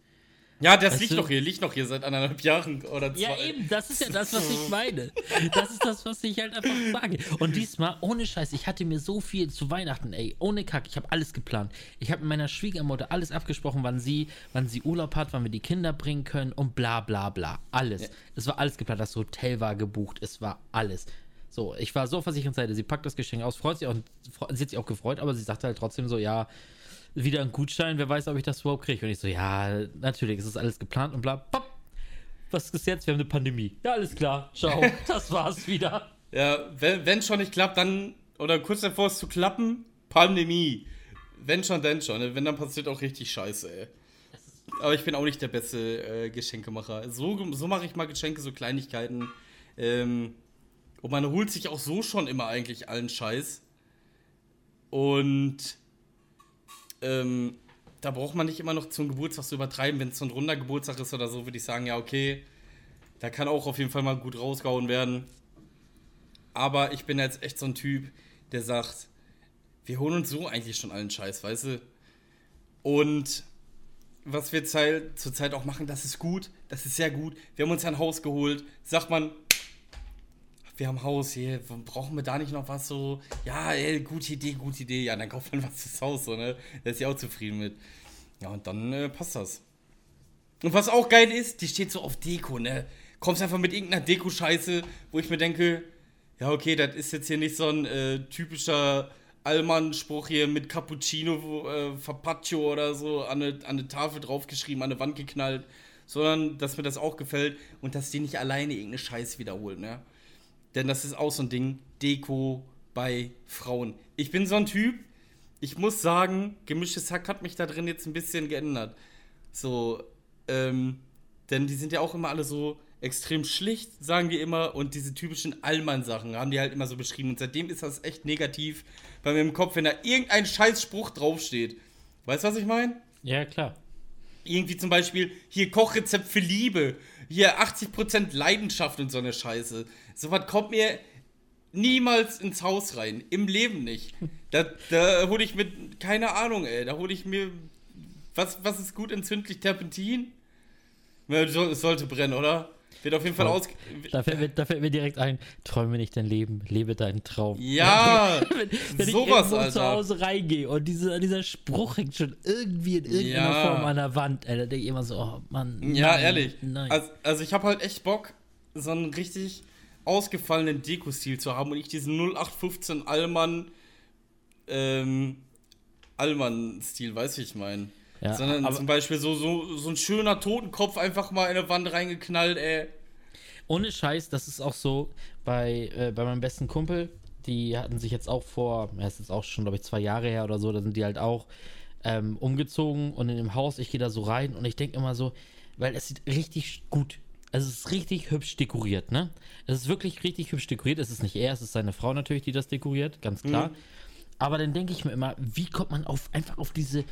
[SPEAKER 2] Ja, das
[SPEAKER 1] Weißt
[SPEAKER 2] liegt
[SPEAKER 1] du-
[SPEAKER 2] noch hier, liegt noch hier seit anderthalb Jahren oder zwei.
[SPEAKER 1] Ja, eben, das ist ja das, was ich meine. Das ist das, was ich halt einfach sage. Und diesmal, ohne Scheiß, ich hatte mir so viel zu Weihnachten, ey, ohne Kack, ich habe alles geplant. Ich habe mit meiner Schwiegermutter alles abgesprochen, wann sie, wann sie Urlaub hat, wann wir die Kinder bringen können und bla bla bla. Alles.
[SPEAKER 2] Ja.
[SPEAKER 1] Es war alles geplant, das Hotel war gebucht, es war alles. So, ich war so auf der sicheren Seite. Sie packt das Geschenk aus, freut sich auch, sie hat sich auch gefreut, aber sie sagte halt trotzdem so, ja, wieder ein Gutschein, wer weiß, ob ich das überhaupt kriege. Und ich so, ja, natürlich, es ist alles geplant und bla. Pop. Was ist jetzt? Wir haben eine Pandemie. Ja, alles klar. Ciao. Das war's wieder.
[SPEAKER 2] Ja, wenn, schon nicht klappt, dann, oder kurz davor es zu klappen, Pandemie. Wenn schon, dann schon. ne? Wenn, dann passiert auch richtig Scheiße, ey. Aber ich bin auch nicht der beste äh, Geschenkemacher. So, so mache ich mal Geschenke, so Kleinigkeiten. Ähm, und man holt sich auch so schon immer eigentlich allen Scheiß. Und ähm, da braucht man nicht immer noch zum Geburtstag zu übertreiben. Wenn es so ein runder Geburtstag ist oder so, würde ich sagen, ja, okay. Da kann auch auf jeden Fall mal gut rausgehauen werden. Aber ich bin jetzt echt so ein Typ, der sagt, wir holen uns so eigentlich schon allen Scheiß, weißt du? Und was wir zei- zurzeit auch machen, das ist gut, das ist sehr gut. Wir haben uns ein Haus geholt, sagt man, wir haben Haus hier, brauchen wir da nicht noch was so? Ja, ey, gute Idee, gute Idee. Ja, dann kauft man was fürs Haus, so, ne? Da ist sie auch zufrieden mit. Ja, und dann äh, passt das. Und was auch geil ist, die steht so auf Deko, ne? Kommst einfach mit irgendeiner Deko-Scheiße, wo ich mir denke, ja, okay, das ist jetzt hier nicht so ein äh, typischer Allmann-Spruch hier mit Cappuccino, wo, äh, Fapaccio oder so an eine, an eine Tafel draufgeschrieben, an eine Wand geknallt, sondern dass mir das auch gefällt und dass die nicht alleine irgendeine Scheiße wiederholen, ne? Denn das ist auch so ein Ding, Deko bei Frauen. Ich bin so ein Typ, ich muss sagen, gemischtes Hack hat mich da drin jetzt ein bisschen geändert. So, ähm, denn die sind ja auch immer alle so extrem schlicht, sagen die immer, und diese typischen Allmann-Sachen haben die halt immer so beschrieben. Und seitdem ist das echt negativ bei mir im Kopf, wenn da irgendein Scheißspruch draufsteht. Weißt du, was ich meine?
[SPEAKER 1] Ja, klar.
[SPEAKER 2] Irgendwie zum Beispiel, hier Kochrezept für Liebe, hier 80% Leidenschaft und so eine Scheiße. Sowas kommt mir niemals ins Haus rein. Im Leben nicht. Da, da hole ich mit, keine Ahnung, ey, da hole ich mir, was, was ist gut entzündlich? Terpentin? Es sollte brennen, oder? Wird auf jeden Fall aus.
[SPEAKER 1] Da fällt, mir, da fällt mir direkt ein, träume nicht dein Leben, lebe deinen Traum.
[SPEAKER 2] Ja,
[SPEAKER 1] wenn, wenn
[SPEAKER 2] sowas,
[SPEAKER 1] ich irgendwo zu
[SPEAKER 2] Alter.
[SPEAKER 1] Hause reingehe und diese, dieser Spruch hängt schon irgendwie in irgendeiner
[SPEAKER 2] Ja.
[SPEAKER 1] Form an der Wand, ey, da denke ich immer so, oh Mann.
[SPEAKER 2] Ja,
[SPEAKER 1] nein,
[SPEAKER 2] ehrlich.
[SPEAKER 1] Nein.
[SPEAKER 2] Also, also ich habe halt echt Bock, so einen richtig ausgefallenen Deko-Stil zu haben und nicht diesen 0815 Allmann, ähm, Allmann-Stil, wie ich meine.
[SPEAKER 1] Ja,
[SPEAKER 2] Sondern zum Beispiel so, so, so ein schöner Totenkopf einfach mal in eine Wand reingeknallt, ey.
[SPEAKER 1] Ohne Scheiß, das ist auch so bei, äh, bei meinem besten Kumpel. Die hatten sich jetzt auch vor, ja, ist jetzt auch schon, glaube ich, zwei Jahre her oder so, da sind die halt auch ähm, umgezogen und in dem Haus, ich gehe da so rein und ich denke immer so, weil es sieht richtig gut. Also es ist richtig hübsch dekoriert, ne? Es ist wirklich richtig hübsch dekoriert. Es ist nicht er, es ist seine Frau natürlich, die das dekoriert, ganz klar. Aber dann denke ich mir immer, wie kommt man auf einfach auf diese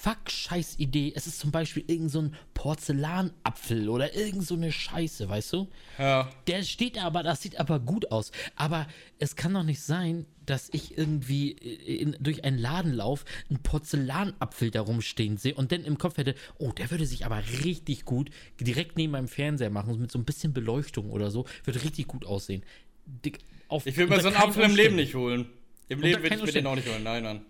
[SPEAKER 1] Fuck-Scheiß-Idee? Es ist zum Beispiel irgend so ein Porzellanapfel oder irgend so eine Scheiße, weißt du?
[SPEAKER 2] Ja.
[SPEAKER 1] Der steht aber, das sieht aber gut aus. Aber es kann doch nicht sein, dass ich irgendwie in, durch einen Ladenlauf einen Porzellanapfel da rumstehen sehe und dann im Kopf hätte, oh, der würde sich aber richtig gut direkt neben meinem Fernseher machen, mit so ein bisschen Beleuchtung oder so, würde richtig gut aussehen. Dick, auf-
[SPEAKER 2] Ich will mir so einen Apfel im Leben nicht holen. Im Leben will ich mir den auch nicht holen. Nein, nein.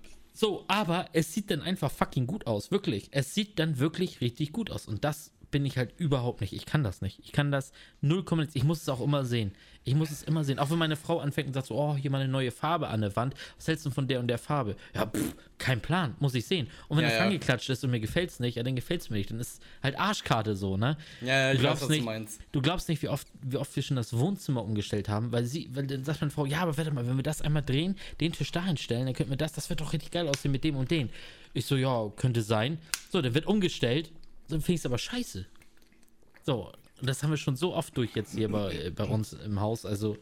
[SPEAKER 1] So, aber es sieht dann einfach fucking gut aus, wirklich. Es sieht dann wirklich richtig gut aus. Und das bin ich halt überhaupt nicht. Ich kann das nicht. Ich kann das null. Ich muss es auch immer sehen. Ich muss es immer sehen. Auch wenn meine Frau anfängt und sagt so, oh, hier mal eine neue Farbe an der Wand. Was hältst du von der und der Farbe? Ja, pff, kein Plan. Muss ich sehen. Und wenn
[SPEAKER 2] Ja,
[SPEAKER 1] das
[SPEAKER 2] ja.
[SPEAKER 1] angeklatscht ist und mir gefällt es nicht, ja, dann gefällt es mir nicht. Dann ist halt Arschkarte so, ne?
[SPEAKER 2] Ja, ja, ich
[SPEAKER 1] du
[SPEAKER 2] weiß,
[SPEAKER 1] glaubst
[SPEAKER 2] was
[SPEAKER 1] nicht,
[SPEAKER 2] du meinst.
[SPEAKER 1] Du glaubst nicht, wie oft, wie oft wir schon das Wohnzimmer umgestellt haben, weil sie, weil dann sagt meine Frau, ja, aber warte mal, wenn wir das einmal drehen, den Tisch dahin stellen, dann könnten wir das, das wird doch richtig geil aussehen mit dem und den. Ich so, ja, könnte sein. So, dann wird umgestellt, dann finde ich es aber scheiße. So, das haben wir schon so oft durch jetzt hier bei, äh, bei uns im Haus, also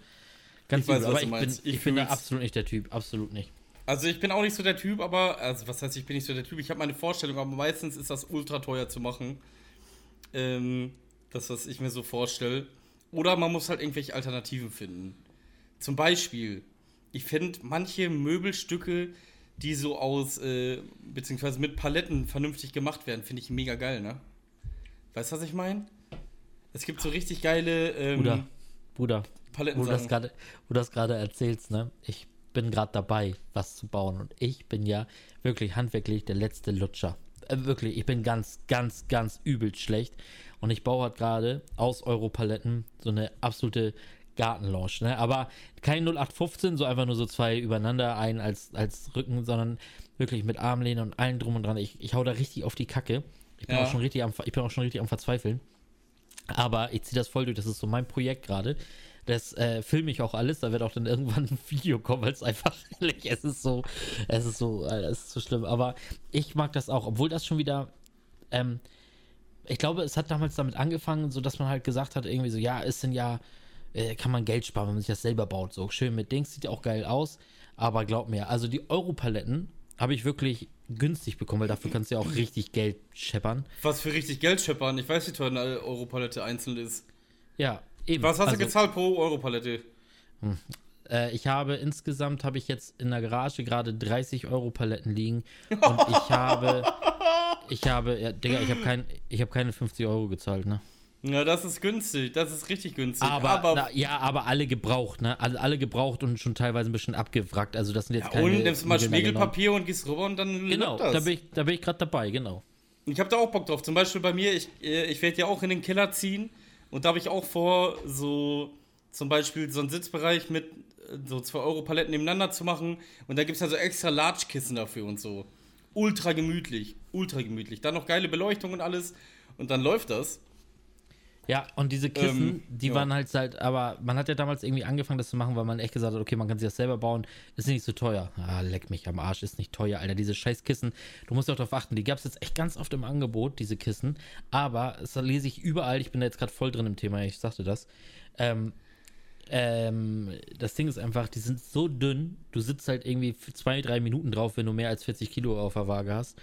[SPEAKER 1] ganz
[SPEAKER 2] Ich weiß,
[SPEAKER 1] aber ich bin, ich,
[SPEAKER 2] Ich
[SPEAKER 1] bin da absolut nicht der Typ, absolut nicht.
[SPEAKER 2] Also ich bin auch nicht so der Typ, aber, also was heißt, ich bin nicht so der Typ, ich habe meine Vorstellung, aber meistens ist das ultra teuer zu machen. Ähm, das, was ich mir so vorstelle. Oder man muss halt irgendwelche Alternativen finden. Zum Beispiel, ich finde manche Möbelstücke, die so aus, äh, beziehungsweise mit Paletten vernünftig gemacht werden, finde ich mega geil, ne? Weißt du, was ich meine? Es gibt so richtig geile ähm,
[SPEAKER 1] Bruder, Bruder,
[SPEAKER 2] Paletten.
[SPEAKER 1] wo du das gerade, erzählst, ne? Ich bin gerade dabei, was zu bauen und ich bin ja wirklich handwerklich der letzte Lutscher. Äh, wirklich, ich bin ganz, ganz, ganz übel schlecht und ich baue halt gerade aus Europaletten so eine absolute Gartenlounge, ne? Aber kein 0815, so einfach nur so zwei übereinander, ein als, als Rücken, sondern wirklich mit Armlehne und allen drum und dran. Ich, ich hau da richtig auf die Kacke. Ich bin,
[SPEAKER 2] Ja.
[SPEAKER 1] auch schon richtig am, ich bin auch schon richtig am Verzweifeln. Aber ich ziehe das voll durch, das ist so mein Projekt gerade. Das äh, filme ich auch alles, da wird auch dann irgendwann ein Video kommen, weil es einfach, ehrlich, es ist so, es ist so, äh, es ist so schlimm. Aber ich mag das auch, obwohl das schon wieder, ähm, ich glaube, es hat damals damit angefangen, so dass man halt gesagt hat, irgendwie so, ja, ist denn ja, äh, kann man Geld sparen, wenn man sich das selber baut. So schön mit Dings, sieht ja auch geil aus. Aber glaub mir, also die Europaletten habe ich wirklich günstig bekommen, weil dafür kannst du ja auch richtig Geld scheppern.
[SPEAKER 2] Was für richtig Geld scheppern. Ich weiß, wie teuer eine Europalette einzeln ist.
[SPEAKER 1] Ja, eben.
[SPEAKER 2] Was hast
[SPEAKER 1] Also-
[SPEAKER 2] du gezahlt pro Europalette?
[SPEAKER 1] Äh, ich habe insgesamt habe ich jetzt in der Garage gerade 30 Euro Paletten liegen und ich habe ich habe ja, Digga, ich habe kein ich habe keine 50 Euro gezahlt, ne?
[SPEAKER 2] Ja, das ist günstig. Das ist richtig günstig.
[SPEAKER 1] Aber, na, ja, aber alle gebraucht, ne? Alle, alle gebraucht und schon teilweise ein bisschen abgewrackt. Also das sind jetzt
[SPEAKER 2] ja,
[SPEAKER 1] keine.
[SPEAKER 2] und nimmst du mal
[SPEAKER 1] Niederlage-
[SPEAKER 2] Schmiegelpapier und gehst rüber und dann
[SPEAKER 1] Genau,
[SPEAKER 2] läuft das.
[SPEAKER 1] da bin ich da bin ich gerade dabei, genau.
[SPEAKER 2] Ich habe da auch Bock drauf. Zum Beispiel bei mir, ich, äh, ich werde ja auch in den Keller ziehen und da habe ich auch vor, so zum Beispiel so einen Sitzbereich mit äh, so 2 Euro Paletten nebeneinander zu machen und da gibt es ja so extra Large-Kissen dafür und so. Ultra gemütlich, ultra gemütlich. Dann noch geile Beleuchtung und alles und dann läuft das.
[SPEAKER 1] Ja, und diese Kissen,
[SPEAKER 2] Ähm,
[SPEAKER 1] die
[SPEAKER 2] ja.
[SPEAKER 1] waren halt halt, aber man hat ja damals irgendwie angefangen, das zu machen, weil man echt gesagt hat, okay, man kann sich das selber bauen, ist nicht so teuer. Ah, leck mich am Arsch, ist nicht teuer, Alter. Diese scheiß Kissen, du musst auch darauf achten, die gab es jetzt echt ganz oft im Angebot, diese Kissen, aber das lese ich überall, ich bin da jetzt gerade voll drin im Thema, ich sagte das. Ähm, ähm, das Ding ist einfach, die sind so dünn, du sitzt halt irgendwie für zwei, drei Minuten drauf, wenn du mehr als 40 Kilo auf der Waage hast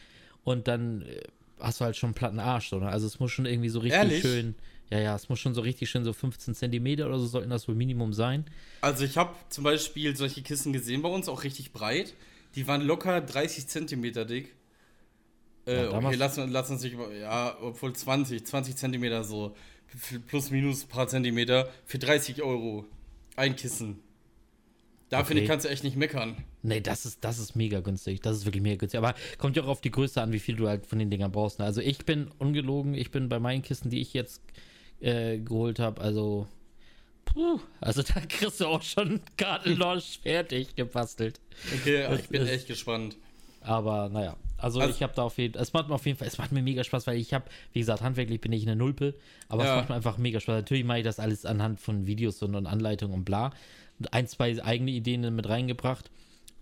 [SPEAKER 1] und dann äh, hast du halt schon einen platten Arsch, so, ne? Also es muss schon irgendwie so richtig
[SPEAKER 2] Ehrlich?
[SPEAKER 1] schön, ja, ja, es muss schon so richtig schön so 15 Zentimeter oder so sollten das wohl Minimum sein.
[SPEAKER 2] Also ich habe zum Beispiel solche Kissen gesehen bei uns, auch richtig breit. Die waren locker 30 Zentimeter dick. Äh,
[SPEAKER 1] Ja,
[SPEAKER 2] okay, lass, lass uns nicht, ja, obwohl 20, 20 Zentimeter so, plus minus ein paar Zentimeter, für 30 Euro. Ein Kissen. Da
[SPEAKER 1] Okay.
[SPEAKER 2] finde ich, kannst du echt nicht meckern.
[SPEAKER 1] Nee, das ist, das ist mega günstig. Das ist wirklich mega günstig. Aber kommt ja auch auf die Größe an, wie viel du halt von den Dingern brauchst. Ne? Also ich bin ungelogen, ich bin bei meinen Kisten, die ich jetzt äh, geholt habe, also. Puh, also da kriegst du auch schon Kartenlaunch fertig gebastelt.
[SPEAKER 2] Okay,
[SPEAKER 1] Das
[SPEAKER 2] ich bin
[SPEAKER 1] ist-
[SPEAKER 2] echt gespannt.
[SPEAKER 1] Aber naja, also,
[SPEAKER 2] Also-
[SPEAKER 1] ich habe da auf jeden es macht mir auf jeden Fall, es macht mir mega Spaß, weil ich habe, wie gesagt, handwerklich bin ich eine Nulpe, aber
[SPEAKER 2] Ja.
[SPEAKER 1] es macht mir einfach mega Spaß. Natürlich mache ich das alles anhand von Videos und, und Anleitungen und bla. Und ein, zwei eigene Ideen mit reingebracht,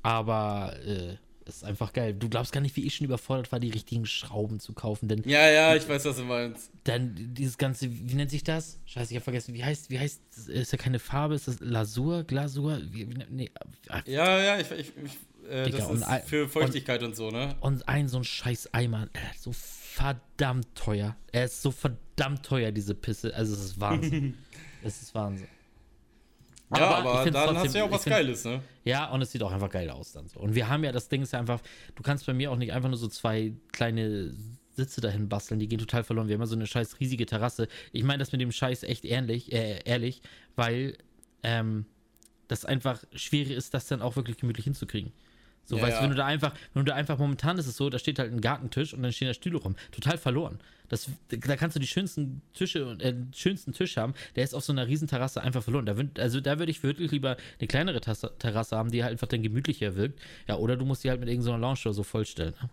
[SPEAKER 1] aber äh, es ist einfach geil. Du glaubst gar nicht, wie ich schon überfordert war, die richtigen Schrauben zu kaufen, denn
[SPEAKER 2] Ja, ja, ich weiß, was du meinst.
[SPEAKER 1] dann dieses ganze, wie nennt sich das? Scheiße, ich habe vergessen, wie heißt, wie heißt, ist ja keine Farbe, ist das Lasur, Glasur? Wie, nee, ah,
[SPEAKER 2] Ja, ja, ich, ich, ich äh,
[SPEAKER 1] Digga,
[SPEAKER 2] das
[SPEAKER 1] und
[SPEAKER 2] ist
[SPEAKER 1] ein-
[SPEAKER 2] für Feuchtigkeit und, so, ne?
[SPEAKER 1] Und ein so ein scheiß Eimer, äh, so verdammt teuer. Er ist so verdammt teuer, diese Pisse. Also es ist Wahnsinn. es ist Wahnsinn.
[SPEAKER 2] Ja,
[SPEAKER 1] Aber
[SPEAKER 2] aber, dann
[SPEAKER 1] trotzdem-
[SPEAKER 2] hast du ja auch was
[SPEAKER 1] find-
[SPEAKER 2] Geiles, ne?
[SPEAKER 1] Ja, und es sieht auch einfach geil aus dann so. Und wir haben ja, das Ding ist ja einfach, du kannst bei mir auch nicht einfach nur so zwei kleine Sitze dahin basteln, die gehen total verloren. Wir haben ja so eine scheiß riesige Terrasse. Ich meine das mit dem Scheiß echt ehrlich, äh, ehrlich, weil ähm, das einfach schwierig ist, das dann auch wirklich gemütlich hinzukriegen. So,
[SPEAKER 2] Ja,
[SPEAKER 1] weißt du, wenn du da einfach, wenn du da einfach momentan ist es so, da steht halt ein Gartentisch und dann stehen da Stühle rum. Total verloren. Das, da kannst du die schönsten Tische und äh, den schönsten Tisch haben, der ist auf so einer riesen Terrasse einfach verloren. Da würd, also da würde ich wirklich lieber eine kleinere Tasse, Terrasse haben, die halt einfach dann gemütlicher wirkt. Ja, oder du musst die halt mit irgendeiner Lounge oder so vollstellen. Ne?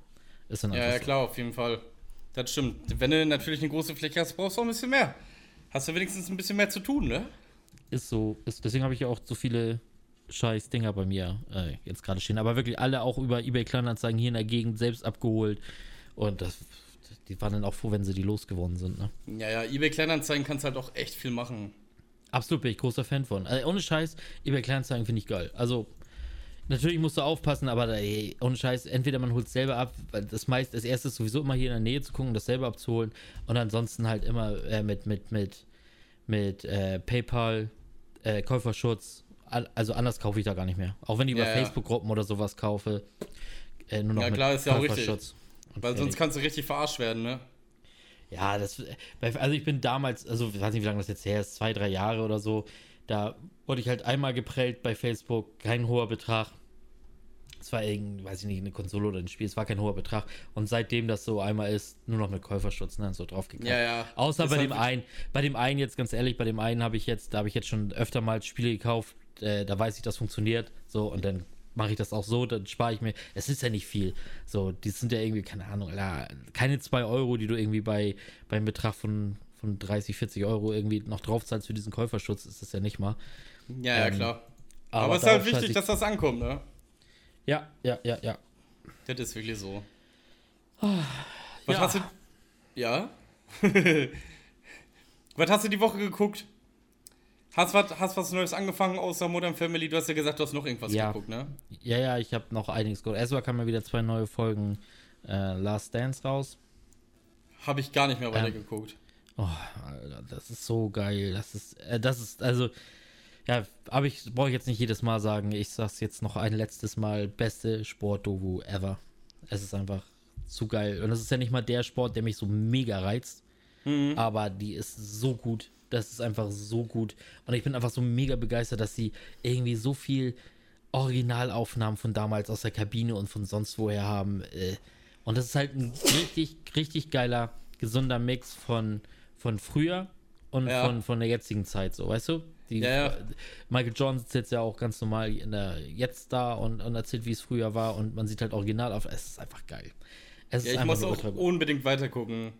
[SPEAKER 1] Ist dann
[SPEAKER 2] Ja, ja,
[SPEAKER 1] so.
[SPEAKER 2] klar, auf jeden Fall. Das stimmt. Wenn du natürlich eine große Fläche hast, brauchst du auch ein bisschen mehr. Hast du wenigstens ein bisschen mehr zu tun, ne?
[SPEAKER 1] Ist so. Ist, deswegen habe ich ja auch so viele scheiß Dinger bei mir äh, jetzt gerade stehen. Aber wirklich alle auch über eBay Kleinanzeigen hier in der Gegend selbst abgeholt. Und das, die waren dann auch froh, wenn sie die losgeworden sind. Ne?
[SPEAKER 2] Ja, ja, eBay Kleinanzeigen kannst halt auch echt viel machen.
[SPEAKER 1] Absolut bin ich großer Fan von. Also, ohne Scheiß, eBay Kleinanzeigen finde ich geil. Also, natürlich musst du aufpassen, aber ey, ohne Scheiß, entweder man holt es selber ab, weil das meist, das erste ist sowieso immer hier in der Nähe zu gucken, das selber abzuholen. Und ansonsten halt immer äh, mit, mit, mit, mit äh, PayPal, äh, Käuferschutz. Al- Also anders kaufe ich da gar nicht mehr. Auch wenn ich über
[SPEAKER 2] ja.
[SPEAKER 1] Facebook-Gruppen oder sowas kaufe. Äh, nur noch
[SPEAKER 2] Ja,
[SPEAKER 1] mit
[SPEAKER 2] klar, ist ja auch richtig. Weil sonst kannst du richtig verarscht werden, ne?
[SPEAKER 1] Ja, das, also ich bin damals, also ich weiß nicht, wie lange das jetzt her ist, zwei, drei Jahre oder so, da wurde ich halt einmal geprellt bei Facebook, kein hoher Betrag. Es war irgend, weiß ich nicht, eine Konsole oder ein Spiel, es war kein hoher Betrag. Und seitdem das so einmal ist, nur noch mit Käuferschutz, ne, so draufgeklickt.
[SPEAKER 2] Ja, ja.
[SPEAKER 1] Außer
[SPEAKER 2] Ist
[SPEAKER 1] bei dem einen, bei dem einen jetzt ganz ehrlich, bei dem einen habe ich jetzt, da habe ich jetzt schon öfter mal Spiele gekauft, äh, da weiß ich, das funktioniert, so und dann mache ich das auch so, dann spare ich mir, es ist ja nicht viel, so, die sind ja irgendwie, keine Ahnung, keine 2 Euro, die du irgendwie bei, beim Betrag von, von 30, 40 Euro irgendwie noch draufzahlst für diesen Käuferschutz, ist das ja nicht mal.
[SPEAKER 2] Ja, ja,
[SPEAKER 1] Ähm,
[SPEAKER 2] klar.
[SPEAKER 1] aber
[SPEAKER 2] Aber, es ist halt wichtig,
[SPEAKER 1] ich-
[SPEAKER 2] dass das ankommt, ne?
[SPEAKER 1] Ja, ja, ja, ja.
[SPEAKER 2] Das ist wirklich so.
[SPEAKER 1] Ah,
[SPEAKER 2] Was
[SPEAKER 1] ja.
[SPEAKER 2] hast du. Ja? was hast du die Woche geguckt? Hast was, hast was Neues angefangen außer Modern Family? Du hast ja gesagt, du hast noch irgendwas
[SPEAKER 1] Ja.
[SPEAKER 2] geguckt, ne?
[SPEAKER 1] Ja, ja, ich habe noch einiges geguckt. Erstmal kamen mal wieder zwei neue Folgen äh, Last Dance raus.
[SPEAKER 2] Habe ich gar nicht mehr
[SPEAKER 1] Ähm.
[SPEAKER 2] weitergeguckt.
[SPEAKER 1] Oh, Alter, das ist so geil. Das ist, äh, das ist, also, ja, aber ich brauche jetzt nicht jedes Mal sagen, ich sag's jetzt noch ein letztes Mal, beste Sport-Doku ever. Es ist einfach zu geil. Und das ist ja nicht mal der Sport, der mich so mega reizt,
[SPEAKER 2] Mhm.
[SPEAKER 1] aber die ist so gut. Das ist einfach so gut. Und ich bin einfach so mega begeistert, dass sie irgendwie so viel Originalaufnahmen von damals aus der Kabine und von sonst woher haben. äh. Und das ist halt ein richtig, richtig geiler, gesunder Mix von, von früher und
[SPEAKER 2] Ja.
[SPEAKER 1] von, von der jetzigen Zeit, so, weißt du? Die,
[SPEAKER 2] Ja, ja.
[SPEAKER 1] Michael Jordan sitzt jetzt ja auch ganz normal in der, jetzt da und, und erzählt, wie es früher war und man sieht halt original auf. Es ist einfach geil. Es
[SPEAKER 2] Ja,
[SPEAKER 1] ist
[SPEAKER 2] ich
[SPEAKER 1] einfach
[SPEAKER 2] muss auch unbedingt weitergucken.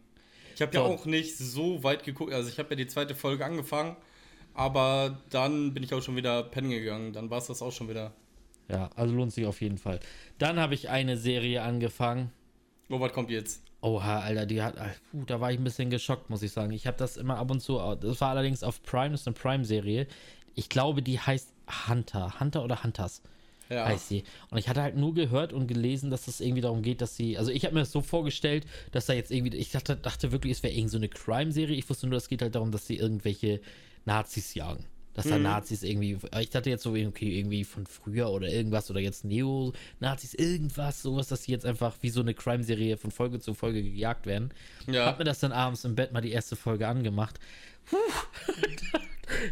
[SPEAKER 2] Ich habe ja auch nicht so weit geguckt. Also ich habe ja die zweite Folge angefangen, aber dann bin ich auch schon wieder pennen gegangen. Dann war es das auch schon wieder.
[SPEAKER 1] Ja, also lohnt sich auf jeden Fall. Dann habe ich eine Serie angefangen.
[SPEAKER 2] Oh, was kommt jetzt?
[SPEAKER 1] Oha, Alter, die hat. Puh, da war ich ein bisschen geschockt, muss ich sagen. Ich habe das immer ab und zu. Das war allerdings auf Prime, das ist eine Prime-Serie. Ich glaube, die heißt Hunter. Hunter oder Hunters
[SPEAKER 2] Ja.
[SPEAKER 1] heißt sie. Und ich hatte halt nur gehört und gelesen, dass es irgendwie darum geht, dass sie. Also ich habe mir das so vorgestellt, dass da jetzt irgendwie. Ich dachte, dachte wirklich, es wäre irgend so eine Crime-Serie. Ich wusste nur, es geht halt darum, dass sie irgendwelche Nazis jagen. Dass da Nazis irgendwie. Ich dachte jetzt so, okay, irgendwie von früher oder irgendwas oder jetzt Neo-Nazis, irgendwas, sowas, dass sie jetzt einfach wie so eine Crime-Serie von Folge zu Folge gejagt werden.
[SPEAKER 2] Ja.
[SPEAKER 1] Hab mir das dann abends im Bett mal die erste Folge angemacht. Puh.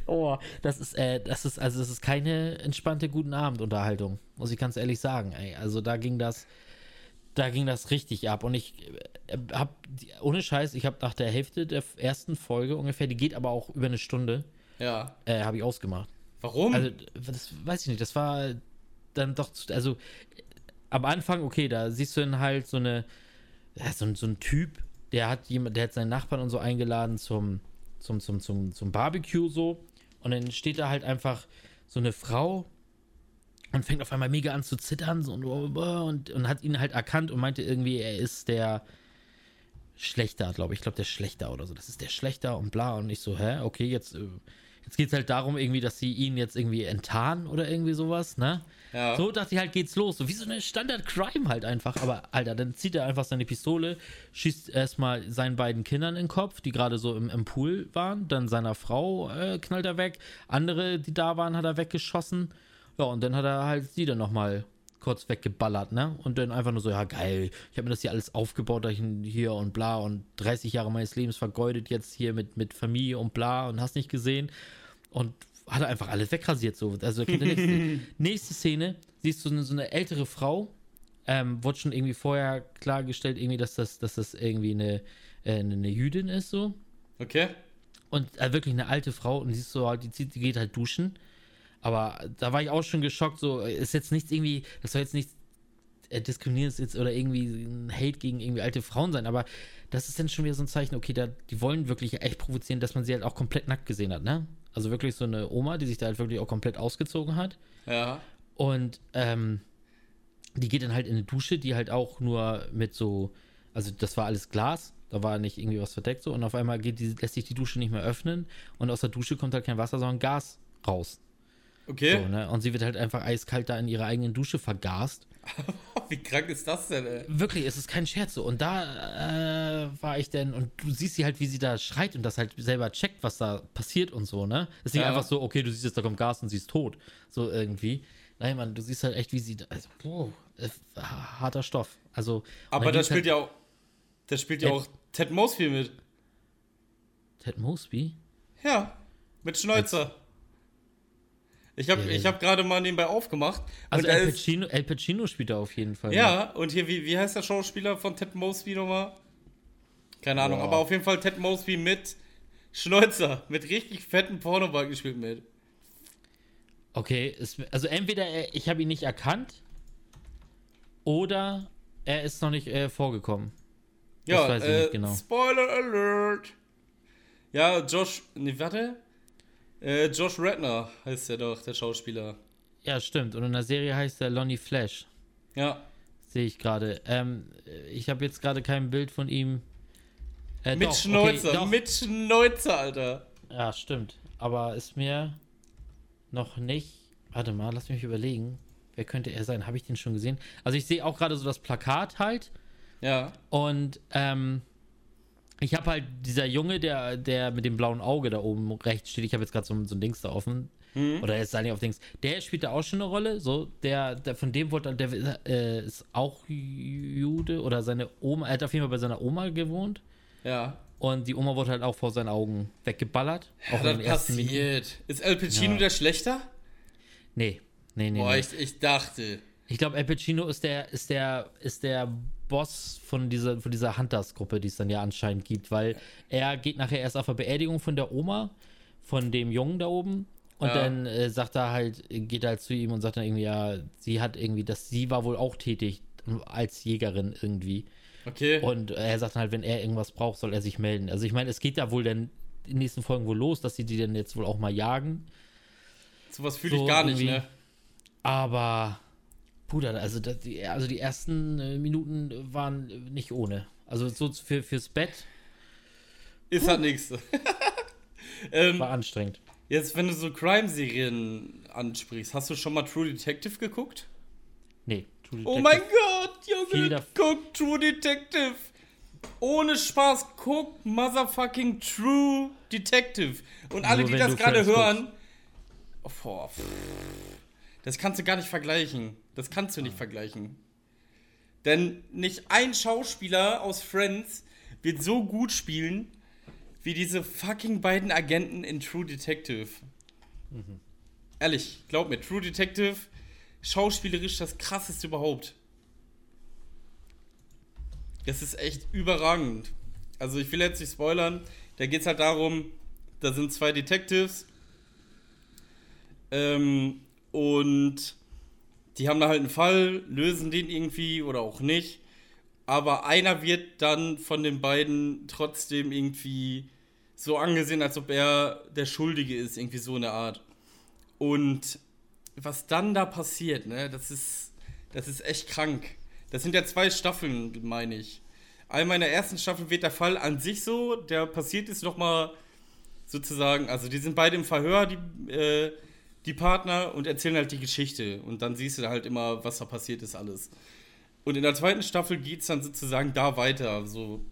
[SPEAKER 1] oh, das ist, äh, das ist, also das ist keine entspannte guten Abendunterhaltung, muss ich ganz ehrlich sagen. Ey. Also da ging das, da ging das richtig ab. Und ich äh, hab, ohne Scheiß, ich habe nach der Hälfte der ersten Folge ungefähr, die geht aber auch über eine Stunde,
[SPEAKER 2] Ja.
[SPEAKER 1] äh, habe ich ausgemacht.
[SPEAKER 2] Warum?
[SPEAKER 1] Also, das weiß ich nicht, das war dann doch, zu, also am Anfang, okay, da siehst du dann halt so eine, ja, so, ein- so ein Typ, der hat jemand, der hat seinen Nachbarn und so eingeladen zum, zum, zum, zum, zum Barbecue so. Und dann steht da halt einfach so eine Frau und fängt auf einmal mega an zu zittern so, und, und, und hat ihn halt erkannt und meinte irgendwie, er ist der Schlechter, glaube ich. Ich glaube, der Schlechter oder so. Das ist der Schlechter und bla. Und ich so, hä, okay, jetzt, äh, jetzt geht es halt darum, irgendwie, dass sie ihn jetzt irgendwie enttarnen oder irgendwie sowas, ne?
[SPEAKER 2] ja.
[SPEAKER 1] So dachte ich halt, geht's los. So wie so eine Standard-Crime halt einfach. Aber, Alter, dann zieht er einfach seine Pistole, schießt erstmal seinen beiden Kindern in den Kopf, die gerade so im, im Pool waren. Dann seiner Frau äh, knallt er weg. Andere, die da waren, hat er weggeschossen. Ja, und dann hat er halt sie dann nochmal kurz weggeballert, ne? Und dann einfach nur so, ja, geil. Ich habe mir das hier alles aufgebaut, da ich hier und bla und 30 Jahre meines Lebens vergeudet jetzt hier mit, mit Familie und bla und hast nicht gesehen. Und hat er einfach alles wegrasiert, so. Also, nächste, nächste Szene, siehst du so eine, so eine ältere Frau, ähm, wurde schon irgendwie vorher klargestellt, irgendwie, dass das, dass das irgendwie eine, äh, eine Jüdin ist, so.
[SPEAKER 2] Okay.
[SPEAKER 1] Und äh, wirklich eine alte Frau und die ist so, die, zieht, die geht halt duschen. Aber da war ich auch schon geschockt, so, ist jetzt nichts irgendwie, das soll jetzt nicht äh, diskriminierend jetzt oder irgendwie ein Hate gegen irgendwie alte Frauen sein, aber das ist dann schon wieder so ein Zeichen, okay, da, die wollen wirklich echt provozieren, dass man sie halt auch komplett nackt gesehen hat, ne? Also wirklich so eine Oma, die sich da halt wirklich auch komplett ausgezogen hat.
[SPEAKER 2] Ja.
[SPEAKER 1] Und ähm, die geht dann halt in eine Dusche, die halt auch nur mit so, also das war alles Glas, da war nicht irgendwie was verdeckt so und auf einmal geht die, lässt sich die Dusche nicht mehr öffnen und aus der Dusche kommt halt kein Wasser, sondern Gas raus.
[SPEAKER 2] Okay.
[SPEAKER 1] So, ne? Und sie wird halt einfach eiskalt da in ihrer eigenen Dusche vergast.
[SPEAKER 2] Wie krank ist das denn, ey?
[SPEAKER 1] Wirklich, es ist kein Scherz so. Und da äh, war ich denn, und du siehst sie halt, wie sie da schreit und das halt selber checkt, was da passiert und so, ne? Es ist nicht
[SPEAKER 2] Ja.
[SPEAKER 1] einfach so, okay, du siehst jetzt, da kommt Gas und sie ist tot. So irgendwie. Nein, Mann, du siehst halt echt, wie sie, da- also, boah, harter Stoff. Also,
[SPEAKER 2] Aber da
[SPEAKER 1] ging's
[SPEAKER 2] spielt
[SPEAKER 1] halt,
[SPEAKER 2] ja auch. Da spielt ja
[SPEAKER 1] Ted-
[SPEAKER 2] auch Ted Mosby mit.
[SPEAKER 1] Ted Mosby?
[SPEAKER 2] Ja. Mit Schnäuzer. Ich habe
[SPEAKER 1] Ja,
[SPEAKER 2] ich
[SPEAKER 1] ja.
[SPEAKER 2] hab gerade mal nebenbei aufgemacht.
[SPEAKER 1] Also
[SPEAKER 2] er
[SPEAKER 1] El
[SPEAKER 2] ist,
[SPEAKER 1] Pacino, El Pacino spielt da auf jeden Fall. mit.
[SPEAKER 2] ja, und hier, wie, wie heißt der Schauspieler von Ted Mosby nochmal? Keine Ahnung,
[SPEAKER 1] Boah.
[SPEAKER 2] aber auf jeden Fall Ted Mosby mit Schnäuzer. Mit richtig fetten Pornobalken gespielt mit.
[SPEAKER 1] Okay, ist, also entweder er, ich habe ihn nicht erkannt oder er ist noch nicht äh, vorgekommen.
[SPEAKER 2] Ja,
[SPEAKER 1] weiß ich
[SPEAKER 2] äh,
[SPEAKER 1] nicht genau.
[SPEAKER 2] Spoiler Alert. Ja, Josh, nee, warte. Äh, Josh Redner heißt der doch, der Schauspieler.
[SPEAKER 1] Ja, stimmt. Und in der Serie heißt er Lonnie Flash.
[SPEAKER 2] Ja.
[SPEAKER 1] Sehe ich gerade. Ähm, ich habe jetzt gerade kein Bild von ihm. Äh,
[SPEAKER 2] Mit
[SPEAKER 1] doch,
[SPEAKER 2] Schnäuzer,
[SPEAKER 1] okay, doch.
[SPEAKER 2] mit Schnäuzer, Alter.
[SPEAKER 1] Ja, stimmt. Aber ist mir noch nicht. Warte mal, lass mich überlegen. Wer könnte er sein? Habe ich den schon gesehen? Also ich sehe auch gerade so das Plakat halt.
[SPEAKER 2] Ja.
[SPEAKER 1] Und ähm, ich habe halt dieser Junge, der, der mit dem blauen Auge da oben rechts steht. Ich habe jetzt gerade so, so ein Dings da offen.
[SPEAKER 2] Mhm.
[SPEAKER 1] Oder er ist eigentlich auf Dings. Der spielt da auch schon eine Rolle. So, der, der von dem wurde, der äh, ist auch Jude oder seine Oma. Er hat auf jeden Fall bei seiner Oma gewohnt.
[SPEAKER 2] Ja.
[SPEAKER 1] Und die Oma wurde halt auch vor seinen Augen weggeballert. Auch
[SPEAKER 2] Ja, das
[SPEAKER 1] Minuten.
[SPEAKER 2] passiert. Ist El Pacino
[SPEAKER 1] Ja.
[SPEAKER 2] der Schlechter?
[SPEAKER 1] Nee, nee, nee.
[SPEAKER 2] Boah,
[SPEAKER 1] nee.
[SPEAKER 2] ich, ich dachte.
[SPEAKER 1] Ich glaube, Al Pacino ist der, ist der, ist der Boss von dieser, von dieser Hunters-Gruppe, die es dann ja anscheinend gibt, weil er geht nachher erst auf der Beerdigung von der Oma, von dem Jungen da oben. Und
[SPEAKER 2] Ja.
[SPEAKER 1] dann äh, sagt er halt, geht er halt zu ihm und sagt dann irgendwie, ja, sie hat irgendwie, dass sie war wohl auch tätig als Jägerin irgendwie.
[SPEAKER 2] Okay.
[SPEAKER 1] Und er sagt dann halt, wenn er irgendwas braucht, soll er sich melden. Also ich meine, es geht ja wohl dann in den nächsten Folgen wohl los, dass sie die dann jetzt wohl auch mal jagen.
[SPEAKER 2] Sowas fühle ich
[SPEAKER 1] so
[SPEAKER 2] gar nicht, ne?
[SPEAKER 1] Aber, Bruder, also, das, die, also die ersten äh, Minuten waren nicht ohne. Also so für, fürs Bett
[SPEAKER 2] Ist halt nichts. ähm,
[SPEAKER 1] war anstrengend.
[SPEAKER 2] jetzt, wenn du so Crime-Serien ansprichst, hast du schon mal True Detective geguckt?
[SPEAKER 1] Nee. True
[SPEAKER 2] Oh
[SPEAKER 1] Detective-
[SPEAKER 2] mein Gott, Junge, guck True Detective. Ohne Spaß, guck motherfucking True Detective. Und alle,
[SPEAKER 1] Nur
[SPEAKER 2] die das gerade hören, oh, boah, pff. das kannst du gar nicht vergleichen. Das kannst du nicht vergleichen. Denn nicht ein Schauspieler aus Friends wird so gut spielen wie diese fucking beiden Agenten in True Detective. Ehrlich, glaub mir, True Detective, schauspielerisch das krasseste überhaupt. Das ist echt überragend. Also ich will jetzt nicht spoilern. Da geht es halt darum, da sind zwei Detectives. Ähm, und die haben da halt einen Fall, lösen den irgendwie oder auch nicht. Aber einer wird dann von den beiden trotzdem irgendwie so angesehen, als ob er der Schuldige ist, irgendwie so eine Art. Und was dann da passiert, ne, das ist, das ist echt krank. Das sind ja zwei Staffeln, meine ich. Einmal in der ersten Staffel wird der Fall an sich so, der passiert ist nochmal sozusagen, also die sind beide im Verhör, die, äh, die Partner, und erzählen halt die Geschichte. Und dann siehst du halt immer, was da passiert ist, alles. Und in der zweiten Staffel geht es dann sozusagen da weiter. So,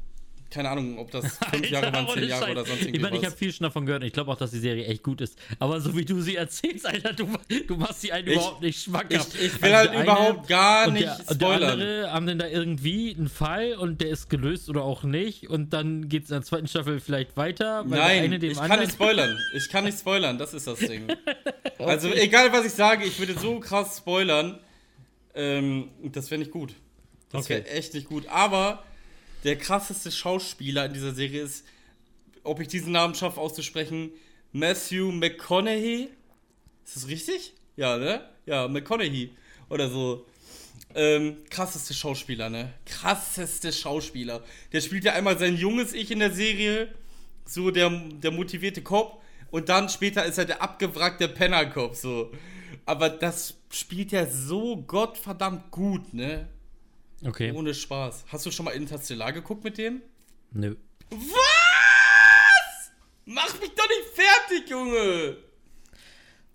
[SPEAKER 2] keine Ahnung, ob das fünf Jahre waren, zehn Jahre oder sonst
[SPEAKER 1] Ich
[SPEAKER 2] irgendwie
[SPEAKER 1] meine, ich habe viel schon davon gehört und ich glaube auch, dass die Serie echt gut ist. Aber so wie du sie erzählst, Alter, du, du machst sie einen
[SPEAKER 2] Ich-
[SPEAKER 1] überhaupt nicht schmackhaft.
[SPEAKER 2] ich- ich will
[SPEAKER 1] Also
[SPEAKER 2] halt überhaupt gar nicht
[SPEAKER 1] der, und der
[SPEAKER 2] spoilern.
[SPEAKER 1] andere haben dann da irgendwie einen Fall und der ist gelöst oder auch nicht. Und dann geht es in der zweiten Staffel vielleicht weiter.
[SPEAKER 2] Nein, ich kann nicht spoilern. Ich kann nicht spoilern, das ist das Ding. Also egal, was ich sage, ich würde so krass spoilern. Ähm, das wäre nicht gut. Das
[SPEAKER 1] Okay.
[SPEAKER 2] wäre echt nicht gut. Aber der krasseste Schauspieler in dieser Serie ist, ob ich diesen Namen schaffe auszusprechen, Matthew McConaughey. Ist das richtig? Ja, ne? Ja, McConaughey. Oder so. Ähm, krasseste Schauspieler, ne? Krasseste Schauspieler. Der spielt ja einmal sein junges Ich in der Serie, so der, der motivierte Cop, und dann später ist er der abgewrackte Penner-Cop, so. Aber das spielt er so gottverdammt gut, ne?
[SPEAKER 1] Okay.
[SPEAKER 2] Ohne Spaß. Hast du schon mal Interstellar geguckt mit dem?
[SPEAKER 1] Nö.
[SPEAKER 2] Was? Mach mich doch nicht fertig, Junge!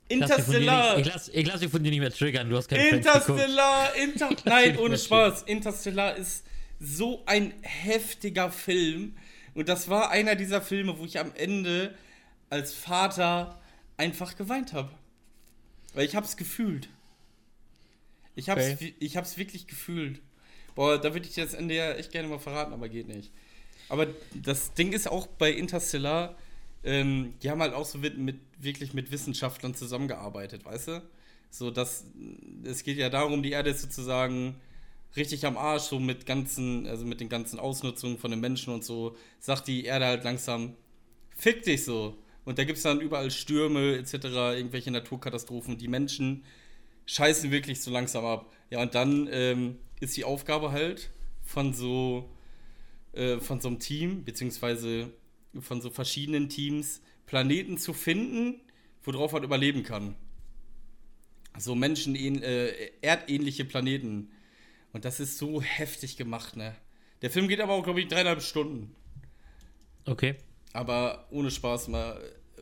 [SPEAKER 2] Interstellar!
[SPEAKER 1] Ich lass, ich lass dich von dir nicht mehr triggern, du hast geguckt.
[SPEAKER 2] Interstellar, Inter Nein, ohne Spaß. Interstellar ist so ein heftiger Film. Und das war einer dieser Filme, wo ich am Ende als Vater einfach geweint habe. Weil ich hab's gefühlt. Ich hab's,
[SPEAKER 1] Okay.
[SPEAKER 2] ich hab's wirklich gefühlt. Boah, da würde ich das Ende ja echt gerne mal verraten, aber geht nicht. Aber das Ding ist auch bei Interstellar, ähm, die haben halt auch so mit, mit wirklich mit Wissenschaftlern zusammengearbeitet, weißt du? So, dass es geht ja darum, die Erde ist sozusagen richtig am Arsch, so mit ganzen, also mit den ganzen Ausnutzungen von den Menschen und so, sagt die Erde halt langsam, fick dich so. Und da gibt es dann überall Stürme etc., irgendwelche Naturkatastrophen. Die Menschen scheißen wirklich so langsam ab. Ja, und dann ähm, ist die Aufgabe halt von so, äh, von so einem Team, beziehungsweise von so verschiedenen Teams, Planeten zu finden, worauf man überleben kann. So Menschen, äh, erdähnliche Planeten. Und das ist so heftig gemacht, ne? Der Film geht aber auch, glaube ich, dreieinhalb Stunden.
[SPEAKER 1] Okay.
[SPEAKER 2] Aber ohne Spaß mal.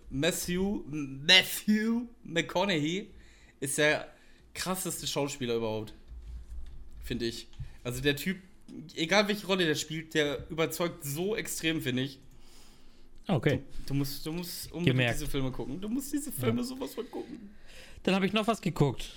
[SPEAKER 2] Matthew, Matthew McConaughey ist der krasseste Schauspieler überhaupt. Finde ich. Also der Typ, egal welche Rolle der spielt, der überzeugt so extrem, finde ich.
[SPEAKER 1] Okay.
[SPEAKER 2] Du musst, du musst unbedingt
[SPEAKER 1] Gemerkt.
[SPEAKER 2] diese Filme gucken. Du musst diese Filme sowas von gucken.
[SPEAKER 1] Dann habe ich noch was geguckt.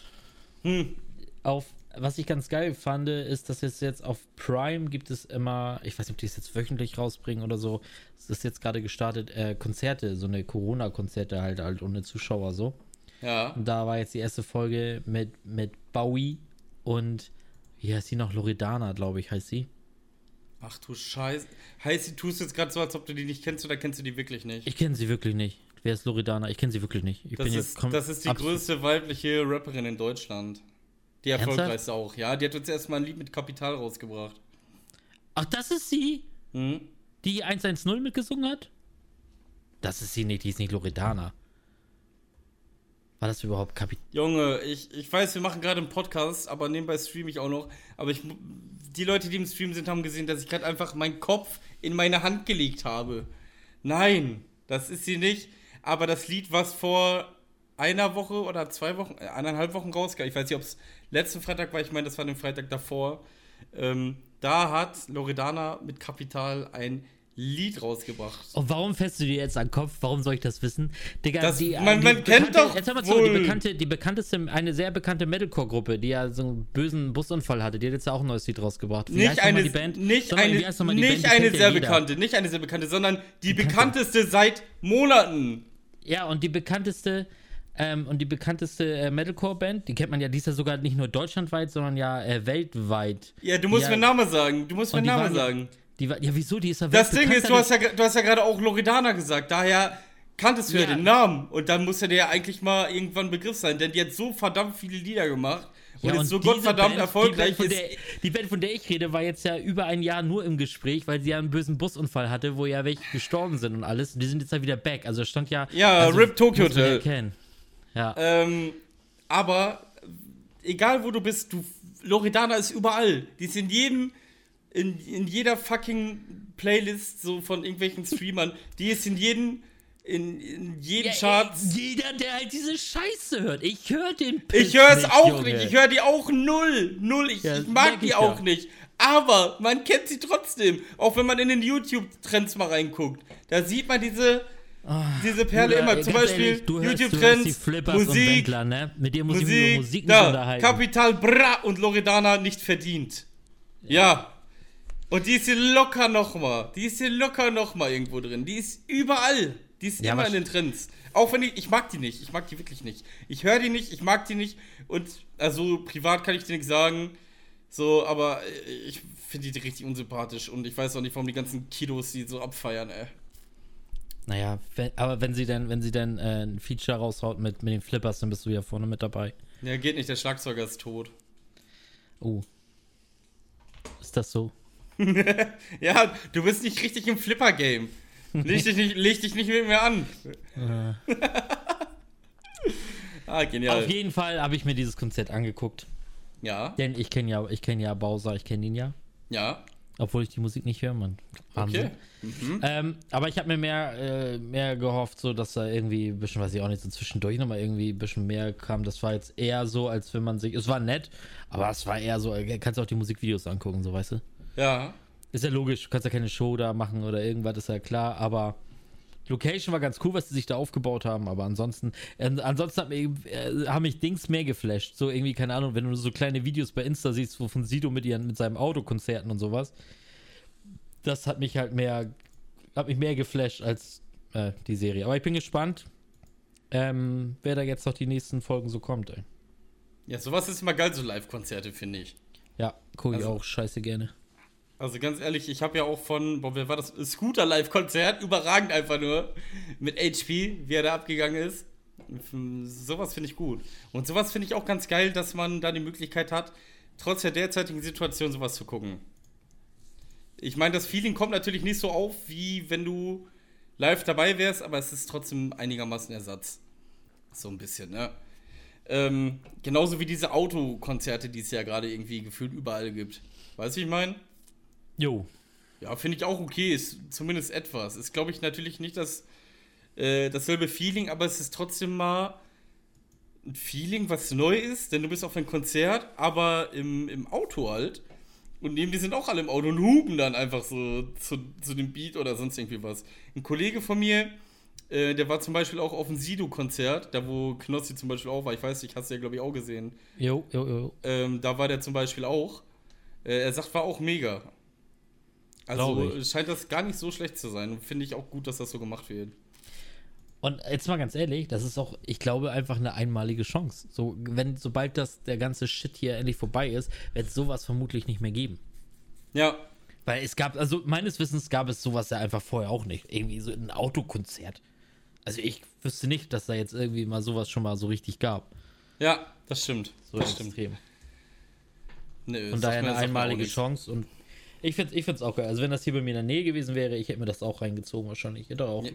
[SPEAKER 2] Hm.
[SPEAKER 1] Auf, was ich ganz geil fand, ist, dass es jetzt auf Prime gibt es immer, ich weiß nicht, ob die es jetzt wöchentlich rausbringen oder so. Es ist jetzt gerade gestartet, äh, Konzerte, so eine Corona-Konzerte halt, halt ohne Zuschauer so.
[SPEAKER 2] Ja.
[SPEAKER 1] Und da war jetzt die erste Folge mit, mit Bowie und wie heißt sie noch? Loredana, glaube ich, heißt sie.
[SPEAKER 2] Ach du Scheiße. Heißt, du tust jetzt gerade so, als ob du die nicht kennst oder kennst du die wirklich nicht?
[SPEAKER 1] Ich kenne sie wirklich nicht. Wer ist Loredana? Ich kenne sie wirklich nicht. Ich
[SPEAKER 2] Das
[SPEAKER 1] bin
[SPEAKER 2] ist, das ist die größte weibliche Rapperin in Deutschland. Die erfolgreichste auch, ja. Die hat uns erstmal ein Lied mit Kapital rausgebracht.
[SPEAKER 1] Ach, das ist sie,
[SPEAKER 2] Hm?
[SPEAKER 1] die 110 mitgesungen hat? Das ist sie nicht, die ist nicht Loredana. War das überhaupt Kapit
[SPEAKER 2] Junge, ich, ich weiß, wir machen gerade einen Podcast, aber nebenbei streame ich auch noch. Aber ich, die Leute, die im Stream sind, haben gesehen, dass ich gerade einfach meinen Kopf in meine Hand gelegt habe. Nein, das ist sie nicht. Aber das Lied, was vor einer Woche oder zwei Wochen, äh, eineinhalb Wochen rauskam, ich weiß nicht, ob es letzten Freitag war, ich meine, das war den Freitag davor, ähm, da hat Loredana mit Kapital ein Lied rausgebracht.
[SPEAKER 1] Und warum fährst du dir jetzt an den Kopf? Warum soll ich das wissen? Digga,
[SPEAKER 2] Das-
[SPEAKER 1] die,
[SPEAKER 2] man-
[SPEAKER 1] die
[SPEAKER 2] man kennt doch
[SPEAKER 1] Jetzt mal zu, die, bekannte, die bekannteste, eine sehr bekannte Metalcore-Gruppe, die ja so einen bösen Busunfall hatte, die hat jetzt ja auch ein neues Lied rausgebracht. Wie
[SPEAKER 2] Nicht eine,
[SPEAKER 1] die Band?
[SPEAKER 2] nicht
[SPEAKER 1] Sondern
[SPEAKER 2] eine, nicht
[SPEAKER 1] Band?
[SPEAKER 2] Eine sehr
[SPEAKER 1] jeder.
[SPEAKER 2] bekannte, nicht eine sehr bekannte, sondern die
[SPEAKER 1] Bekannte.
[SPEAKER 2] bekannteste seit Monaten.
[SPEAKER 1] Ja, und die bekannteste, ähm, und die bekannteste äh, Metalcore-Band, die kennt man ja, die ist ja sogar nicht nur deutschlandweit, sondern ja äh, weltweit.
[SPEAKER 2] Ja, du musst
[SPEAKER 1] Ja.
[SPEAKER 2] mir einen Namen sagen. Du musst mir einen Namen sagen.
[SPEAKER 1] Die war, ja, wieso? Die ist ja
[SPEAKER 2] Das Ding ist, du hast ja, du hast ja gerade auch Loredana gesagt, daher kanntest du ja.
[SPEAKER 1] Ja.
[SPEAKER 2] den Namen. Und dann muss er dir ja eigentlich mal irgendwann ein Begriff sein, denn die hat so verdammt viele Lieder gemacht und
[SPEAKER 1] Ja,
[SPEAKER 2] ist so gottverdammt
[SPEAKER 1] Band,
[SPEAKER 2] erfolgreich.
[SPEAKER 1] Die Band, der, die Band, von der ich rede, war jetzt ja über ein Jahr nur im Gespräch, weil sie ja einen bösen Busunfall hatte, wo ja welche gestorben sind und alles. Und die sind jetzt ja wieder back. Also stand ja.
[SPEAKER 2] Ja,
[SPEAKER 1] also,
[SPEAKER 2] RIP Tokyo
[SPEAKER 1] ja
[SPEAKER 2] Hotel.
[SPEAKER 1] Ja.
[SPEAKER 2] ähm, aber egal wo du bist, du, Loredana ist überall. Die ist in jedem, in, in jeder fucking Playlist so von irgendwelchen Streamern. Die ist in jedem, in, in jedem
[SPEAKER 1] Ja,
[SPEAKER 2] Chart.
[SPEAKER 1] jeder, der halt diese Scheiße hört. Ich höre den
[SPEAKER 2] Ich höre es auch
[SPEAKER 1] Junge.
[SPEAKER 2] nicht. Ich höre die auch null. Null. Ich,
[SPEAKER 1] Ja,
[SPEAKER 2] ich mag die
[SPEAKER 1] ich
[SPEAKER 2] auch
[SPEAKER 1] ja.
[SPEAKER 2] nicht. Aber man kennt sie trotzdem. Auch wenn man in den YouTube-Trends mal reinguckt. Da sieht man diese, diese Perle
[SPEAKER 1] Bruder,
[SPEAKER 2] immer. Zum Beispiel YouTube-Trends, Musik,
[SPEAKER 1] Wendler, ne? Mit dir muss ich
[SPEAKER 2] Musik,
[SPEAKER 1] Musik nicht
[SPEAKER 2] da. Kapital Bra und Loredana nicht verdient. Ja. Und die ist hier locker nochmal. Die ist hier locker nochmal irgendwo drin. Die ist überall. Die ist
[SPEAKER 1] Ja,
[SPEAKER 2] immer in den Trends. Auch wenn ich, ich mag die nicht. Ich mag die wirklich nicht. Ich höre die nicht, ich mag die nicht. Und also privat kann ich dir nichts sagen. So, aber ich finde die richtig unsympathisch und ich weiß auch nicht, warum die ganzen Kilos die so abfeiern, ey.
[SPEAKER 1] Naja, wenn, aber wenn sie dann, wenn sie dann äh, ein Feature raushaut mit, mit den Flippers, dann bist du ja vorne mit dabei.
[SPEAKER 2] Ja, geht nicht, der Schlagzeuger ist tot.
[SPEAKER 1] Oh. Ist das so?
[SPEAKER 2] ja, du bist nicht richtig im Flipper-Game. Leg dich nicht, leg dich nicht mit mir an.
[SPEAKER 1] Äh.
[SPEAKER 2] ah, genial.
[SPEAKER 1] Auf jeden Fall habe ich mir dieses Konzert angeguckt.
[SPEAKER 2] Ja,
[SPEAKER 1] Denn ich kenne ja, ich kenne ja Bowser, ich kenne ihn ja.
[SPEAKER 2] ja.
[SPEAKER 1] Obwohl ich die Musik nicht höre, man. Wahnsinn.
[SPEAKER 2] Okay. Mhm.
[SPEAKER 1] Ähm, aber ich habe mir mehr, äh, mehr gehofft, so dass da irgendwie ein bisschen, weiß ich auch nicht, so zwischendurch nochmal irgendwie ein bisschen mehr kam. Das war jetzt eher so, als wenn man sich. Es war nett, aber es war eher so, äh, kannst du auch die Musikvideos angucken, so weißt du.
[SPEAKER 2] Ja.
[SPEAKER 1] Ist ja logisch, du kannst ja keine Show da machen oder irgendwas, ist ja klar, aber Location war ganz cool, was sie sich da aufgebaut haben, aber ansonsten, äh, ansonsten hat mich, äh, haben mich Dings mehr geflasht. So irgendwie, keine Ahnung, wenn du so kleine Videos bei Insta siehst, wo von Sido mit ihren, mit seinem Autokonzerten und sowas. Das hat mich halt mehr, hat mich mehr geflasht als äh, die Serie. Aber ich bin gespannt, ähm, wer da jetzt noch die nächsten Folgen so kommt, ey.
[SPEAKER 2] Ja, sowas ist immer geil, so Live-Konzerte, finde ich.
[SPEAKER 1] Ja, gucke ich
[SPEAKER 2] Also-
[SPEAKER 1] auch scheiße gerne.
[SPEAKER 2] Also ganz ehrlich, ich habe ja auch von, boah, wer war das? Scooter Live-Konzert, überragend einfach nur. Mit HP, wie er da abgegangen ist. Sowas finde ich gut. Und sowas finde ich auch ganz geil, dass man da die Möglichkeit hat, trotz der derzeitigen Situation sowas zu gucken. Ich meine, das Feeling kommt natürlich nicht so auf, wie wenn du live dabei wärst, aber es ist trotzdem einigermaßen Ersatz. So ein bisschen, ne? Ähm, genauso wie diese Autokonzerte, die es ja gerade irgendwie gefühlt überall gibt. Weißt du, wie ich meine?
[SPEAKER 1] Jo.
[SPEAKER 2] Ja, finde ich auch okay, ist zumindest etwas. Ist, glaube ich, natürlich nicht das, äh, dasselbe Feeling, aber es ist trotzdem mal ein Feeling, was neu ist, denn du bist auf ein Konzert, aber im, im Auto halt. Und neben dir sind auch alle im Auto und hupen dann einfach so zu, zu dem Beat oder sonst irgendwie was. Ein Kollege von mir, äh, der war zum Beispiel auch auf dem Sido-Konzert, da wo Knossi zum Beispiel auch war. Ich weiß nicht, hast du ja, glaube ich, auch gesehen.
[SPEAKER 1] Jo, jo, jo.
[SPEAKER 2] Ähm, da war der zum Beispiel auch. Äh, er sagt, war auch mega. Also scheint das gar nicht so schlecht zu sein. Und Finde ich auch gut, dass das so gemacht wird.
[SPEAKER 1] Und jetzt mal ganz ehrlich, das ist auch, ich glaube, einfach eine einmalige Chance. So, wenn, sobald das der ganze Shit hier endlich vorbei ist, wird es sowas vermutlich nicht mehr geben.
[SPEAKER 2] Ja,
[SPEAKER 1] Weil es gab, also meines Wissens gab es sowas ja einfach vorher auch nicht. Irgendwie so ein Autokonzert. Also ich wüsste nicht, dass da jetzt irgendwie mal sowas schon mal so richtig gab.
[SPEAKER 2] ja, das stimmt.
[SPEAKER 1] So
[SPEAKER 2] das stimmt.
[SPEAKER 1] extrem.
[SPEAKER 2] Nö,
[SPEAKER 1] Von
[SPEAKER 2] sagt
[SPEAKER 1] daher eine einmalige. Chance und ich finde es ich find's auch geil. Also wenn das hier bei mir in der Nähe gewesen wäre, ich hätte mir das auch reingezogen wahrscheinlich. Ich hätte auch
[SPEAKER 2] Ja.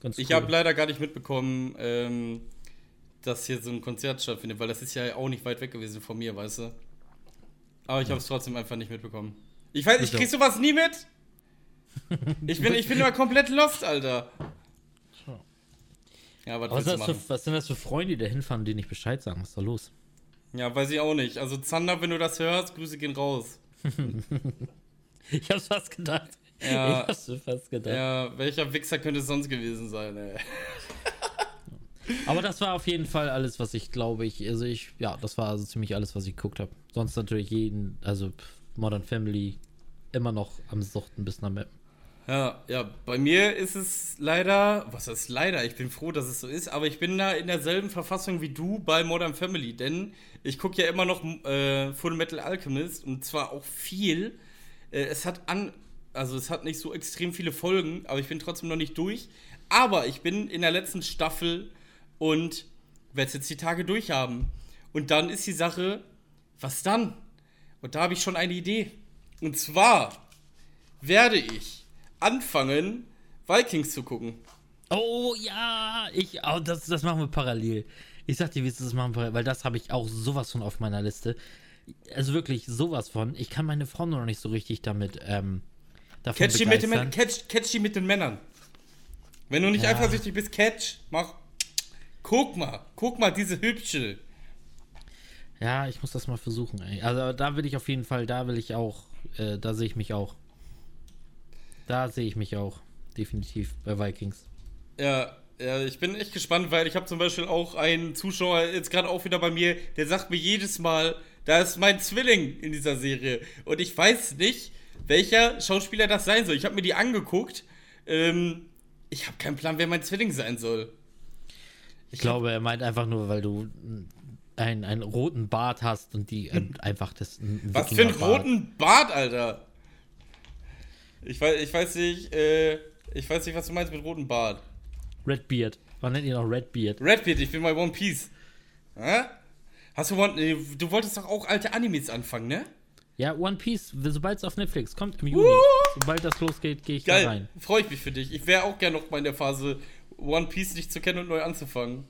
[SPEAKER 1] ganz
[SPEAKER 2] Ich
[SPEAKER 1] cool.
[SPEAKER 2] habe leider gar nicht mitbekommen, ähm, dass hier so ein Konzert stattfindet, weil das ist ja auch nicht weit weg gewesen von mir, weißt du. Aber ich habe es trotzdem einfach nicht mitbekommen. Ich weiß, ich krieg sowas nie mit. Ich bin, ich bin immer komplett lost, Alter. Ja, was
[SPEAKER 1] Aber was, das für, was sind das für Freunde, die da hinfahren, die nicht Bescheid sagen? Was ist da los?
[SPEAKER 2] Ja, weiß ich auch nicht. Also Zander, wenn du das hörst, Grüße gehen raus.
[SPEAKER 1] Ich hab's fast gedacht.
[SPEAKER 2] Ja.
[SPEAKER 1] Ich hab's fast gedacht.
[SPEAKER 2] Ja, welcher Wichser könnte es sonst gewesen sein, ey?
[SPEAKER 1] Aber das war auf jeden Fall alles, was ich glaube ich, also ich, ja, das war also ziemlich alles, was ich geguckt habe. Sonst natürlich jeden, also Modern Family immer noch am Suchten bis nach Mappen.
[SPEAKER 2] Ja, ja, bei mir ist es leider, was heißt leider, ich bin froh, dass es so ist, aber ich bin da in derselben Verfassung wie du bei Modern Family, denn ich gucke ja immer noch äh, Full Metal Alchemist und zwar auch viel. Äh, es hat an, also es hat nicht so extrem viele Folgen, aber ich bin trotzdem noch nicht durch. Aber ich bin in der letzten Staffel und werde es jetzt die Tage durchhaben. Und dann ist die Sache, was dann? Und da habe ich schon eine Idee. Und zwar werde ich anfangen, Vikings zu gucken.
[SPEAKER 1] Oh ja, ich, oh, das, das machen wir parallel. Ich sag dir, wie es das machen wir, weil das habe ich auch sowas von auf meiner Liste. Also wirklich sowas von. Ich kann meine Frau nur noch nicht so richtig damit ähm, davon
[SPEAKER 2] Catch die, mit den,
[SPEAKER 1] begeistern.
[SPEAKER 2] Män- catch, catch die mit den Männern. Wenn du nicht
[SPEAKER 1] Ja.
[SPEAKER 2] eifersüchtig bist, catch, mach. Guck mal, guck mal, diese hübsche.
[SPEAKER 1] Ja, ich muss das mal versuchen. Ey. Also da will ich auf jeden Fall, da will ich auch, äh, da sehe ich mich auch. Da sehe ich mich auch, definitiv bei Vikings.
[SPEAKER 2] Ja, ja, ich bin echt gespannt, weil ich habe zum Beispiel auch einen Zuschauer jetzt gerade auch wieder bei mir, der sagt mir jedes Mal, da ist mein Zwilling in dieser Serie. Und ich weiß nicht, welcher Schauspieler das sein soll. Ich habe mir die angeguckt. Ähm, ich habe keinen Plan, wer mein Zwilling sein soll.
[SPEAKER 1] Ich glaube, er meint einfach nur, weil du einen, einen roten Bart hast und die äh, einfach das. ein
[SPEAKER 2] Was für einen roten Bart, Alter. Ich weiß, ich weiß nicht, äh, ich weiß nicht, was du meinst mit rotem Bart.
[SPEAKER 1] Redbeard. Man nennt ihn auch Redbeard.
[SPEAKER 2] Redbeard, ich bin bei One Piece. Hä? Hast du One, äh, du wolltest doch auch alte Animes anfangen, ne?
[SPEAKER 1] Ja, One Piece, sobald es auf Netflix kommt im Juni, sobald das losgeht, gehe ich da
[SPEAKER 2] Geil,
[SPEAKER 1] rein.
[SPEAKER 2] freue ich mich für dich. Ich wäre auch gerne noch mal in der Phase, One Piece nicht zu kennen und neu anzufangen.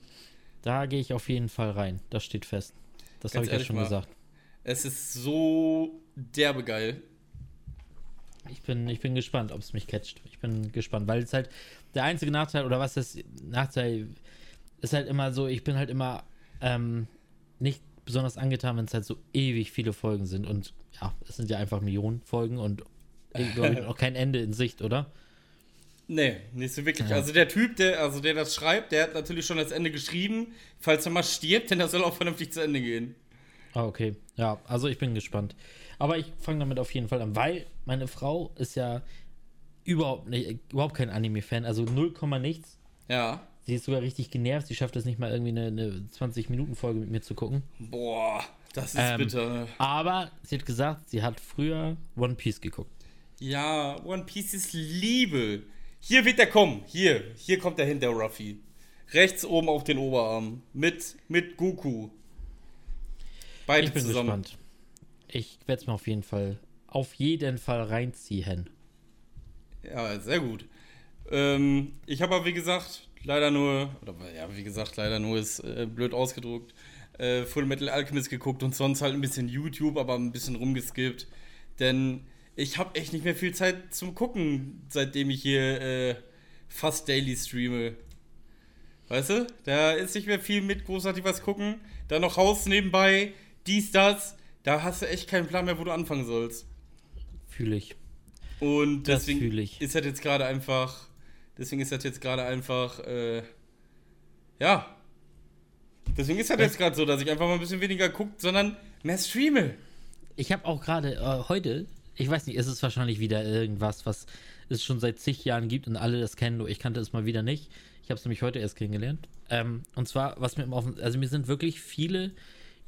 [SPEAKER 1] Da gehe ich auf jeden Fall rein. Das steht fest. Das habe ich ja schon
[SPEAKER 2] mal.
[SPEAKER 1] gesagt.
[SPEAKER 2] Es ist so derbe geil.
[SPEAKER 1] Ich bin, ich bin gespannt, ob es mich catcht. Ich bin gespannt, weil es halt der einzige Nachteil, oder was das Nachteil ist halt immer so, ich bin halt immer ähm, nicht besonders angetan, wenn es halt so ewig viele Folgen sind. Und ja, es sind ja einfach Millionen Folgen und ich glaube auch kein Ende in Sicht, oder?
[SPEAKER 2] Nee, nicht so wirklich.
[SPEAKER 1] Ja.
[SPEAKER 2] Also der Typ, der, also der das schreibt, der hat natürlich schon das Ende geschrieben. Falls er mal stirbt, denn das soll auch vernünftig zu Ende gehen.
[SPEAKER 1] Ah, okay. Ja, also ich bin gespannt. Aber ich fange damit auf jeden Fall an, weil meine Frau ist ja überhaupt nicht, überhaupt kein Anime-Fan, also 0, nichts.
[SPEAKER 2] Ja.
[SPEAKER 1] Sie ist sogar richtig genervt. Sie schafft es nicht mal irgendwie eine, eine 20-Minuten-Folge mit mir zu gucken.
[SPEAKER 2] Boah, das ist
[SPEAKER 1] Ähm,
[SPEAKER 2] bitter.
[SPEAKER 1] Aber sie hat gesagt, sie hat früher One Piece geguckt.
[SPEAKER 2] Ja, One Piece ist Liebe. Hier wird er kommen. Hier, hier kommt er hin, der Ruffy. Rechts oben auf den Oberarm. Mit, mit Goku. Beide
[SPEAKER 1] Ich bin
[SPEAKER 2] zusammen.
[SPEAKER 1] gespannt. Ich werde es mir auf jeden Fall, auf jeden Fall reinziehen.
[SPEAKER 2] Ja, sehr gut. Ähm, ich habe aber, wie gesagt, leider nur, oder ja, wie gesagt, leider nur ist äh, blöd ausgedruckt, äh, Full Metal Alchemist geguckt und sonst halt ein bisschen YouTube, aber ein bisschen rumgeskippt. Denn ich habe echt nicht mehr viel Zeit zum Gucken, seitdem ich hier äh, fast daily streame. Weißt du? Da ist nicht mehr viel mit großartig was gucken. Dann noch Haus nebenbei, dies, das. Da hast du echt keinen Plan mehr, wo du anfangen sollst.
[SPEAKER 1] Fühle ich.
[SPEAKER 2] Und
[SPEAKER 1] Das
[SPEAKER 2] deswegen
[SPEAKER 1] fühl ich.
[SPEAKER 2] ist das jetzt gerade einfach, deswegen ist das jetzt gerade einfach, äh, ja. Deswegen ist das jetzt gerade so, dass ich einfach mal ein bisschen weniger guckt, sondern mehr streame.
[SPEAKER 1] Ich habe auch gerade äh, heute, ich weiß nicht, ist es wahrscheinlich wieder irgendwas, was es schon seit zig Jahren gibt und alle das kennen, nur ich kannte es mal wieder nicht. Ich habe es nämlich heute erst kennengelernt. Ähm, und zwar, was mir immer auf, also mir sind wirklich viele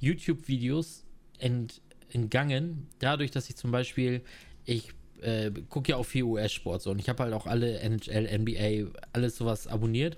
[SPEAKER 1] YouTube-Videos ent, entgangen, dadurch, dass ich zum Beispiel, ich äh, gucke ja auch viel US-Sport so und ich habe halt auch alle NHL, NBA, alles sowas abonniert.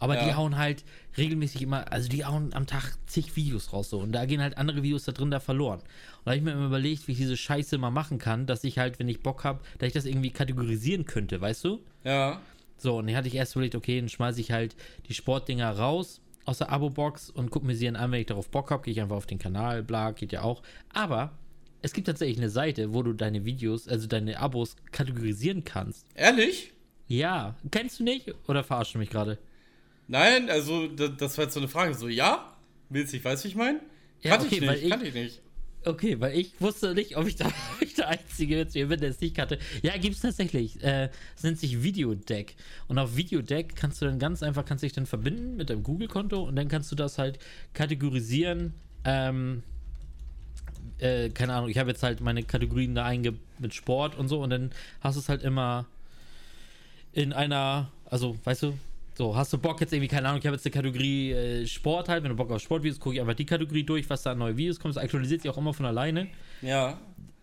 [SPEAKER 1] Aber die
[SPEAKER 2] Ja.
[SPEAKER 1] hauen halt regelmäßig immer, also die hauen am Tag zig Videos raus so und da gehen halt andere Videos da drin da verloren. Und da habe ich mir immer überlegt, wie ich diese Scheiße mal machen kann, dass ich halt, wenn ich Bock habe, dass ich das irgendwie kategorisieren könnte, weißt du?
[SPEAKER 2] Ja.
[SPEAKER 1] So, und dann hatte ich erst überlegt, okay, dann schmeiße ich halt die Sportdinger raus aus der Abo-Box und gucke mir sie dann an, wenn ich darauf Bock habe, gehe ich einfach auf den Kanal, bla, geht ja auch. Aber es gibt tatsächlich eine Seite, wo du deine Videos, also deine Abos kategorisieren kannst.
[SPEAKER 2] Ehrlich?
[SPEAKER 1] Ja, kennst du nicht? Oder verarschst du mich gerade?
[SPEAKER 2] Nein, also das, war jetzt so eine Frage. So, ja? Willst du, ich weiß, wie ich meine?
[SPEAKER 1] Ja,
[SPEAKER 2] Kannte
[SPEAKER 1] okay,
[SPEAKER 2] ich nicht,
[SPEAKER 1] ich-
[SPEAKER 2] kannte ich nicht.
[SPEAKER 1] Okay, weil ich wusste nicht, ob ich, da, ob ich der Einzige jetzt hier bin, der es nicht kannte. Ja, gibt es tatsächlich. Äh, Es nennt sich Videodeck. Und auf Videodeck kannst du dann ganz einfach, kannst dich dann verbinden mit deinem Google-Konto und dann kannst du das halt kategorisieren. Ähm, äh, keine Ahnung, ich habe jetzt halt meine Kategorien da einge mit Sport und so und dann hast du es halt immer in einer, also weißt du, so hast du Bock jetzt irgendwie, keine Ahnung, ich habe jetzt eine Kategorie äh, Sport halt, wenn du Bock auf Sportvideos, gucke ich einfach die Kategorie durch, was da an neue Videos kommt, das aktualisiert sich auch immer von alleine
[SPEAKER 2] Ja.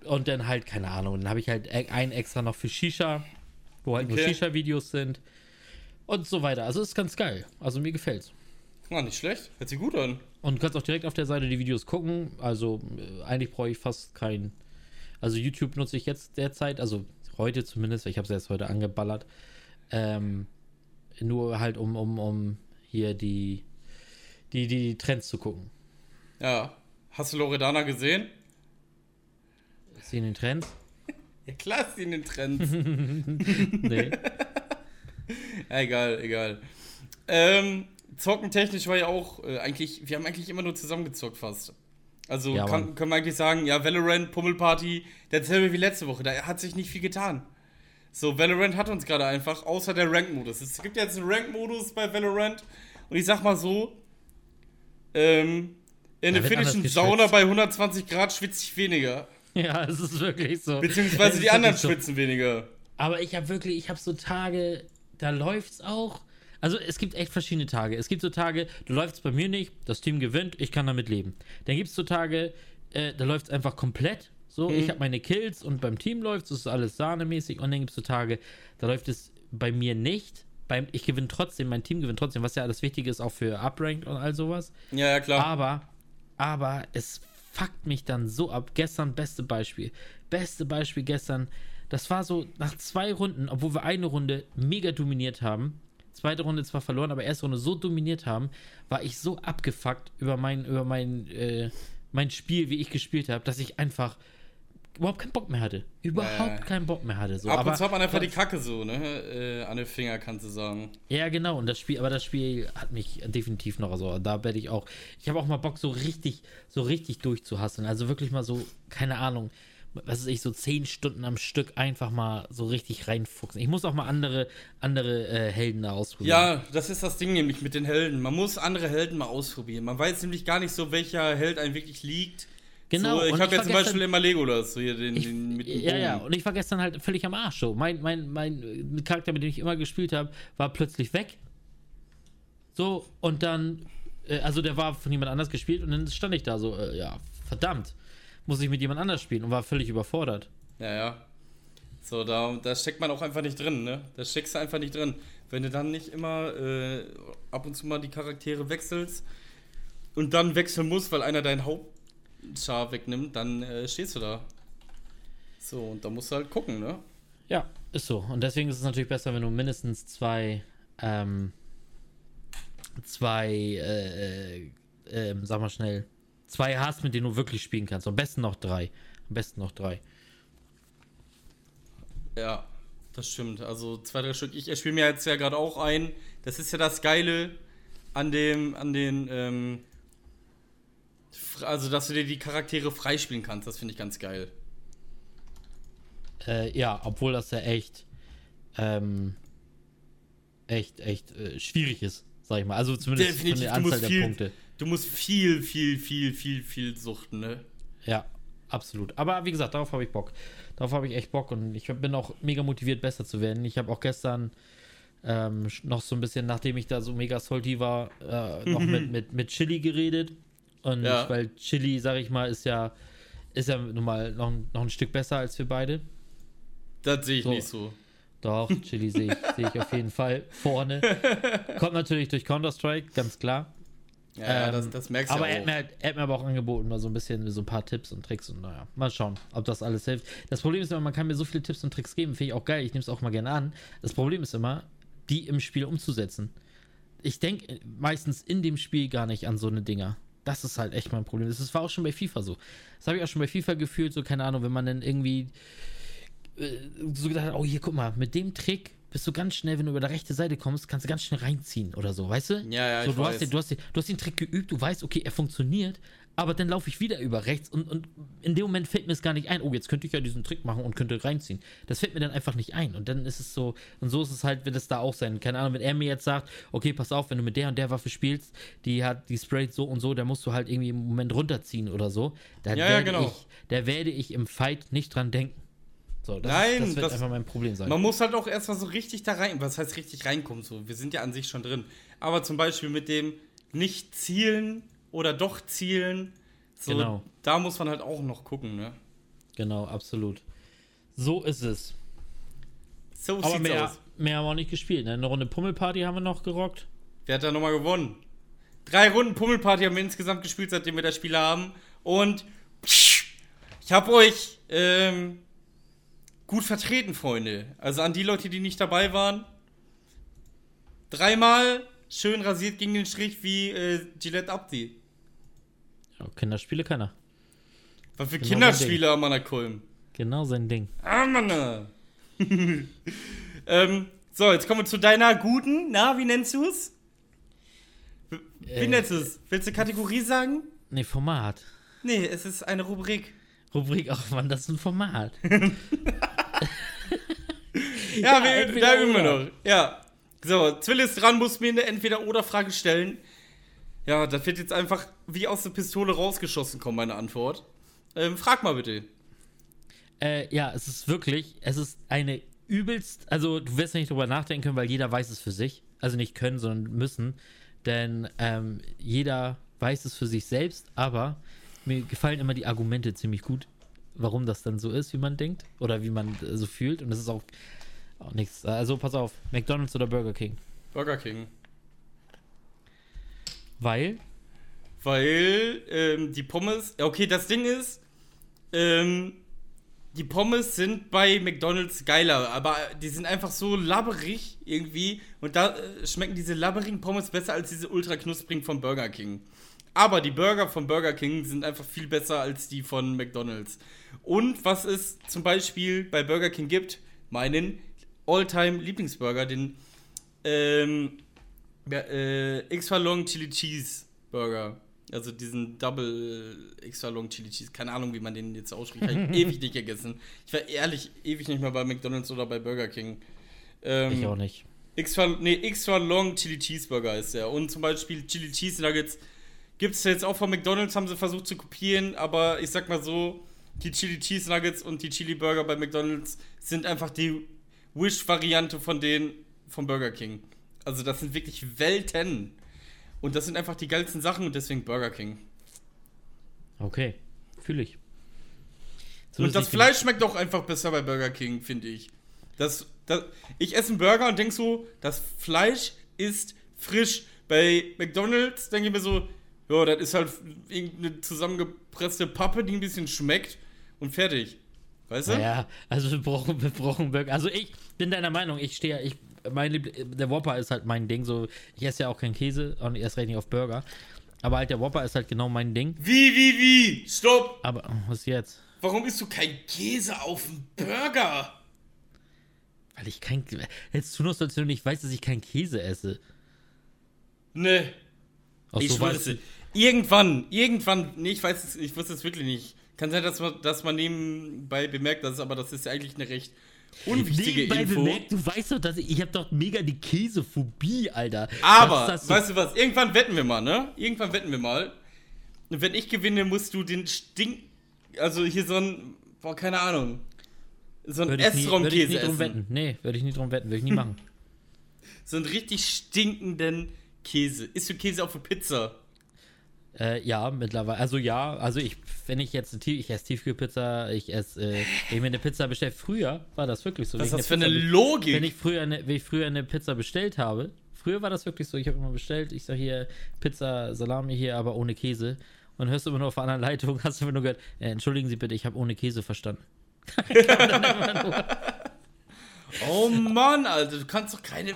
[SPEAKER 1] und dann halt, keine Ahnung, dann habe ich halt e- ein extra noch für Shisha, wo halt nur
[SPEAKER 2] Okay.
[SPEAKER 1] Shisha-Videos sind und so weiter, also ist ganz geil, also mir gefällt's.
[SPEAKER 2] Ah, nicht schlecht. Hört sich gut an.
[SPEAKER 1] Und du kannst auch direkt auf der Seite die Videos gucken. Also äh, eigentlich brauche ich fast kein. Also YouTube nutze ich jetzt derzeit, also heute zumindest, weil ich habe es erst heute angeballert. Ähm, nur halt um, um, um hier die, die, die Trends zu gucken.
[SPEAKER 2] Ja. Hast du Loredana gesehen?
[SPEAKER 1] Ist sie in den Trends?
[SPEAKER 2] Ja, klar ist sie in den Trends.
[SPEAKER 1] Nee.
[SPEAKER 2] Egal, egal. Ähm, zockentechnisch war ja auch äh, eigentlich, wir haben eigentlich immer nur zusammengezockt fast. Also
[SPEAKER 1] Ja,
[SPEAKER 2] kann, können wir eigentlich sagen, ja, Valorant, Pummelparty, dasselbe wie letzte Woche, da hat sich nicht viel getan. So, Valorant hat uns gerade einfach, außer der Rank-Modus. Es gibt jetzt einen Rank-Modus bei Valorant und ich sag mal so, ähm, in der finnischen. Sauna bei 120 Grad schwitze ich weniger.
[SPEAKER 1] ja, es ist wirklich so.
[SPEAKER 2] Beziehungsweise die anderen
[SPEAKER 1] so.
[SPEAKER 2] schwitzen weniger.
[SPEAKER 1] Aber ich habe wirklich, ich habe so Tage, da läuft's auch, Also es gibt echt verschiedene Tage. Es gibt so Tage, du läufst bei mir nicht, das Team gewinnt, ich kann damit leben. Dann gibt es so Tage, äh, da läuft es einfach komplett. So,
[SPEAKER 2] Mhm.
[SPEAKER 1] ich habe meine Kills und beim Team läuft es, ist alles sahnemäßig. Und dann gibt es so Tage, da läuft es bei mir nicht. Beim, ich gewinne trotzdem, mein Team gewinnt trotzdem, was ja alles wichtig ist, auch für Upranked und all sowas.
[SPEAKER 2] Ja, ja, klar.
[SPEAKER 1] Aber, aber es fuckt mich dann so ab. Gestern, beste Beispiel. Beste Beispiel gestern. Das war so nach zwei Runden, obwohl wir eine Runde mega dominiert haben. Zweite Runde zwar verloren, aber erste Runde so dominiert haben, war ich so abgefuckt über mein, über mein, äh, mein Spiel, wie ich gespielt habe, dass ich einfach überhaupt keinen Bock mehr hatte. Überhaupt
[SPEAKER 2] Ja.
[SPEAKER 1] keinen Bock mehr hatte. So.
[SPEAKER 2] Ab
[SPEAKER 1] aber,
[SPEAKER 2] und zu hat man einfach die Kacke so, ne? Äh, an den Finger, kannst du sagen.
[SPEAKER 1] Ja, genau. Und das Spiel, aber das Spiel hat mich definitiv noch, also da werde ich auch, ich habe auch mal Bock, so richtig, so richtig durchzuhasseln. Also wirklich mal so, keine Ahnung, was weiß ich, so zehn Stunden am Stück einfach mal so richtig reinfuchsen. Ich muss auch mal andere, andere äh, Helden da ausprobieren.
[SPEAKER 2] Ja, das ist das Ding nämlich mit den Helden. Man muss andere Helden mal ausprobieren. Man weiß nämlich gar nicht so, welcher Held einem wirklich liegt.
[SPEAKER 1] Genau,
[SPEAKER 2] So, ich habe ja zum Beispiel immer Legolas, so hier den,
[SPEAKER 1] Ich,
[SPEAKER 2] den mit dem
[SPEAKER 1] ja, ja,
[SPEAKER 2] Bogen.
[SPEAKER 1] und ich war gestern halt völlig am Arsch. So. Mein, mein, mein Charakter, mit dem ich immer gespielt habe, war plötzlich weg. So, und dann, äh, also der war von jemand anders gespielt und dann stand ich da so, äh, ja, verdammt, muss ich mit jemand anders spielen und war völlig überfordert.
[SPEAKER 2] Ja, ja. So, da, da steckt man auch einfach nicht drin, ne? Da steckst du einfach nicht drin. Wenn du dann nicht immer äh, ab und zu mal die Charaktere wechselst und dann wechseln musst, weil einer dein Hauptschar wegnimmt, dann äh, stehst du da. So, und da musst du halt gucken, ne?
[SPEAKER 1] Ja, ist so. Und deswegen ist es natürlich besser, wenn du mindestens zwei, ähm, zwei, äh, äh, ähm, sag mal schnell, zwei hast, mit denen du wirklich spielen kannst. Am besten noch drei. Am besten noch drei.
[SPEAKER 2] Ja, das stimmt. Also zwei, drei Stück. Ich spiele mir jetzt ja gerade auch ein. Das ist ja das Geile an dem, an den, ähm, also dass du dir die Charaktere freispielen kannst. Das finde ich ganz geil.
[SPEAKER 1] Äh, ja, obwohl das ja echt, ähm, echt, echt äh, schwierig ist, sag ich mal. Also zumindest
[SPEAKER 2] Definitiv,
[SPEAKER 1] von der Anzahl der
[SPEAKER 2] viel-
[SPEAKER 1] Punkte.
[SPEAKER 2] Du musst viel, viel, viel, viel, viel suchten, ne?
[SPEAKER 1] Ja, absolut. Aber wie gesagt, darauf habe ich Bock. Darauf habe ich echt Bock und ich bin auch mega motiviert, besser zu werden. Ich habe auch gestern ähm, noch so ein bisschen, nachdem ich da so mega salty war, äh, noch mit, mit, mit Chili geredet. Und
[SPEAKER 2] Ja.
[SPEAKER 1] weil Chili, sag ich mal, ist ja, ist ja nun mal noch, ein- noch ein Stück besser als wir beide.
[SPEAKER 2] Das sehe ich
[SPEAKER 1] So.
[SPEAKER 2] nicht so.
[SPEAKER 1] Doch, Chili sehe ich, sehe ich auf jeden Fall vorne. Kommt natürlich durch Counter-Strike, ganz klar.
[SPEAKER 2] Ja, ja
[SPEAKER 1] Ähm,
[SPEAKER 2] das, das merkst du
[SPEAKER 1] aber
[SPEAKER 2] ja
[SPEAKER 1] er hat,
[SPEAKER 2] auch.
[SPEAKER 1] mir halt, er hat mir aber auch angeboten, mal so ein bisschen so ein paar Tipps und Tricks und naja, mal schauen, ob das alles hilft. Das Problem ist immer, man kann mir so viele Tipps und Tricks geben, finde ich auch geil, ich nehme es auch mal gerne an. Das Problem ist immer, die im Spiel umzusetzen. Ich denke meistens in dem Spiel gar nicht an so eine Dinger. Das ist halt echt mein Problem. Das war auch schon bei FIFA so. Das habe ich auch schon bei FIFA gefühlt, so keine Ahnung, wenn man dann irgendwie äh, so gedacht hat, oh hier, guck mal, mit dem Trick bist du ganz schnell, wenn du über der rechte Seite kommst, kannst du ganz schnell reinziehen oder so, weißt du?
[SPEAKER 2] Ja, ja,
[SPEAKER 1] so,
[SPEAKER 2] ich
[SPEAKER 1] du, hast
[SPEAKER 2] weiß.
[SPEAKER 1] den, du, hast den, du hast den Trick geübt, du weißt, okay, er funktioniert, aber dann laufe ich wieder über rechts und, und in dem Moment fällt mir es gar nicht ein, oh, jetzt könnte ich ja diesen Trick machen und könnte reinziehen. Das fällt mir dann einfach nicht ein und dann ist es so, und so ist es halt, wird es da auch sein. Keine Ahnung, wenn er mir jetzt sagt, okay, pass auf, wenn du mit der und der Waffe spielst, die hat, die sprayt so und so, da musst du halt irgendwie im Moment runterziehen oder so, da,
[SPEAKER 2] Ja, ja,
[SPEAKER 1] werde,
[SPEAKER 2] genau.
[SPEAKER 1] ich, da werde ich im Fight nicht dran denken. So, das,
[SPEAKER 2] Nein,
[SPEAKER 1] das wird
[SPEAKER 2] das-
[SPEAKER 1] einfach mein Problem sein.
[SPEAKER 2] Man muss halt auch erstmal so richtig da rein. Was heißt richtig reinkommen? So, wir sind ja an sich schon drin. Aber zum Beispiel mit dem nicht zielen oder doch zielen. So,
[SPEAKER 1] Genau.
[SPEAKER 2] Da muss man halt auch noch gucken, ne?
[SPEAKER 1] Genau, absolut. So ist es.
[SPEAKER 2] So
[SPEAKER 1] Aber
[SPEAKER 2] sieht's
[SPEAKER 1] mehr,
[SPEAKER 2] aus.
[SPEAKER 1] mehr haben wir auch nicht gespielt. Ne? Eine Runde Pummelparty haben wir noch gerockt.
[SPEAKER 2] Wer hat da nochmal gewonnen? Drei Runden Pummelparty haben wir insgesamt gespielt, seitdem wir das Spiel haben. Und ich habe euch ähm, gut vertreten, Freunde. Also an die Leute, die nicht dabei waren. Dreimal schön rasiert gegen den Strich wie äh, Gillette Abdi.
[SPEAKER 1] Ja, Kinderspiele keiner.
[SPEAKER 2] Was für
[SPEAKER 1] Genau
[SPEAKER 2] Kinderspiele am Mann Kulm.
[SPEAKER 1] Genau sein Ding.
[SPEAKER 2] Mann. ähm, so, jetzt kommen wir zu deiner guten. Na, wie nennst du es? Wie
[SPEAKER 1] Äh.
[SPEAKER 2] nennst du es? Willst du Kategorie sagen?
[SPEAKER 1] Nee, Format.
[SPEAKER 2] Nee, es ist eine Rubrik.
[SPEAKER 1] Rubrik, ach man, das ist ein Format.
[SPEAKER 2] Ja,
[SPEAKER 1] Ja,
[SPEAKER 2] wir, da üben wir noch. Ja. So, Zwill ist dran, muss mir eine Entweder-Oder-Frage stellen. Ja, das wird jetzt einfach wie aus der Pistole rausgeschossen kommen, meine Antwort. Ähm, frag mal bitte.
[SPEAKER 1] Äh, ja, es ist wirklich, es ist eine übelst, also du wirst ja nicht drüber nachdenken können, weil jeder weiß es für sich. Also nicht können, sondern müssen. Denn ähm, jeder weiß es für sich selbst, aber mir gefallen immer die Argumente ziemlich gut, warum das dann so ist, wie man denkt oder wie man äh, so fühlt. Und das ist auch, auch nichts. Also pass auf, McDonalds oder Burger King.
[SPEAKER 2] Burger King.
[SPEAKER 1] Weil?
[SPEAKER 2] Weil ähm, die Pommes. Okay, das Ding ist, ähm, die Pommes sind bei McDonalds geiler, aber die sind einfach so labberig irgendwie. Und da äh, schmecken diese labberigen Pommes besser als diese ultra knusprigen von Burger King. Aber die Burger von Burger King sind einfach viel besser als die von McDonalds. Und was es zum Beispiel bei Burger King gibt, meinen Alltime Lieblingsburger, den ähm, ja, äh, Extra Long Chili Cheese Burger. Also diesen Double Extra Long Chili Cheese. Keine Ahnung, wie man den jetzt ausspricht. Habe ich ewig nicht gegessen. Ich war ehrlich ewig nicht mehr bei McDonalds oder bei Burger King.
[SPEAKER 1] Ähm, ich auch nicht.
[SPEAKER 2] Extra, nee, Extra Long Chili Cheeseburger ist der. Und zum Beispiel Chili Cheese Nuggets gibt es jetzt auch von McDonalds, haben sie versucht zu kopieren. Aber ich sag mal so, die Chili Cheese Nuggets und die Chili Burger bei McDonalds sind einfach die Wish-Variante von denen von Burger King. Also das sind wirklich Welten. Und das sind einfach die geilsten Sachen und deswegen Burger King.
[SPEAKER 1] Okay, fühle ich.
[SPEAKER 2] So und das Fleisch schmeckt doch einfach besser bei Burger King, finde ich. Das, das, ich esse einen Burger und denke so, das Fleisch ist frisch. Bei McDonalds denke ich mir so, ja, das ist halt irgendeine zusammengepresste Pappe, die ein bisschen schmeckt und fertig. Weißt du?
[SPEAKER 1] Ja, also wir brauchen, wir brauchen Burger. Also ich bin deiner Meinung, ich stehe, ich mein Liebl der Whopper ist halt mein Ding. So, ich esse ja auch keinen Käse und erst recht nicht auf Burger. Aber halt der Whopper ist halt genau mein Ding.
[SPEAKER 2] Wie, wie, wie? Stopp!
[SPEAKER 1] Aber was jetzt?
[SPEAKER 2] Warum isst du kein Käse auf dem Burger?
[SPEAKER 1] Weil ich kein. Jetzt tun uns, als du nicht weißt, dass ich keinen Käse esse.
[SPEAKER 2] Ne. Ach, ich so weiß Irgendwann, irgendwann, nee, ich weiß es, ich wusste es wirklich nicht. Kann sein, dass man, dass man nebenbei bemerkt, dass, aber das ist ja eigentlich eine recht unwichtige Nebenbei Info. Bemerkt,
[SPEAKER 1] du weißt doch, dass ich, ich habe doch mega die Käsephobie, Alter.
[SPEAKER 2] Aber, so weißt du was, irgendwann wetten wir mal, ne? Irgendwann wetten wir mal. Und wenn ich gewinne, musst du den Stink, also hier so ein, boah, keine Ahnung, so ein Essraumkäse essen.
[SPEAKER 1] Wetten. Nee, würde ich nicht drum wetten, würde ich nie machen.
[SPEAKER 2] so einen richtig stinkenden Käse. Isst du Käse auf der Pizza?
[SPEAKER 1] Äh, ja, mittlerweile. Also ja, also ich, wenn ich jetzt ich esse Tiefkühlpizza, ich esse, äh, wenn ich mir eine Pizza bestelle, früher war das wirklich so.
[SPEAKER 2] Was ist das für eine Logik?
[SPEAKER 1] Wenn ich früher eine, wenn ich früher eine Pizza bestellt habe, früher war das wirklich so, ich habe immer bestellt, ich sage hier Pizza, Salami hier, aber ohne Käse. Und hörst du immer nur auf der anderen Leitung, hast du immer nur gehört, äh, entschuldigen Sie bitte, ich habe ohne Käse verstanden.
[SPEAKER 2] oh Mann, Alter, du kannst doch keine.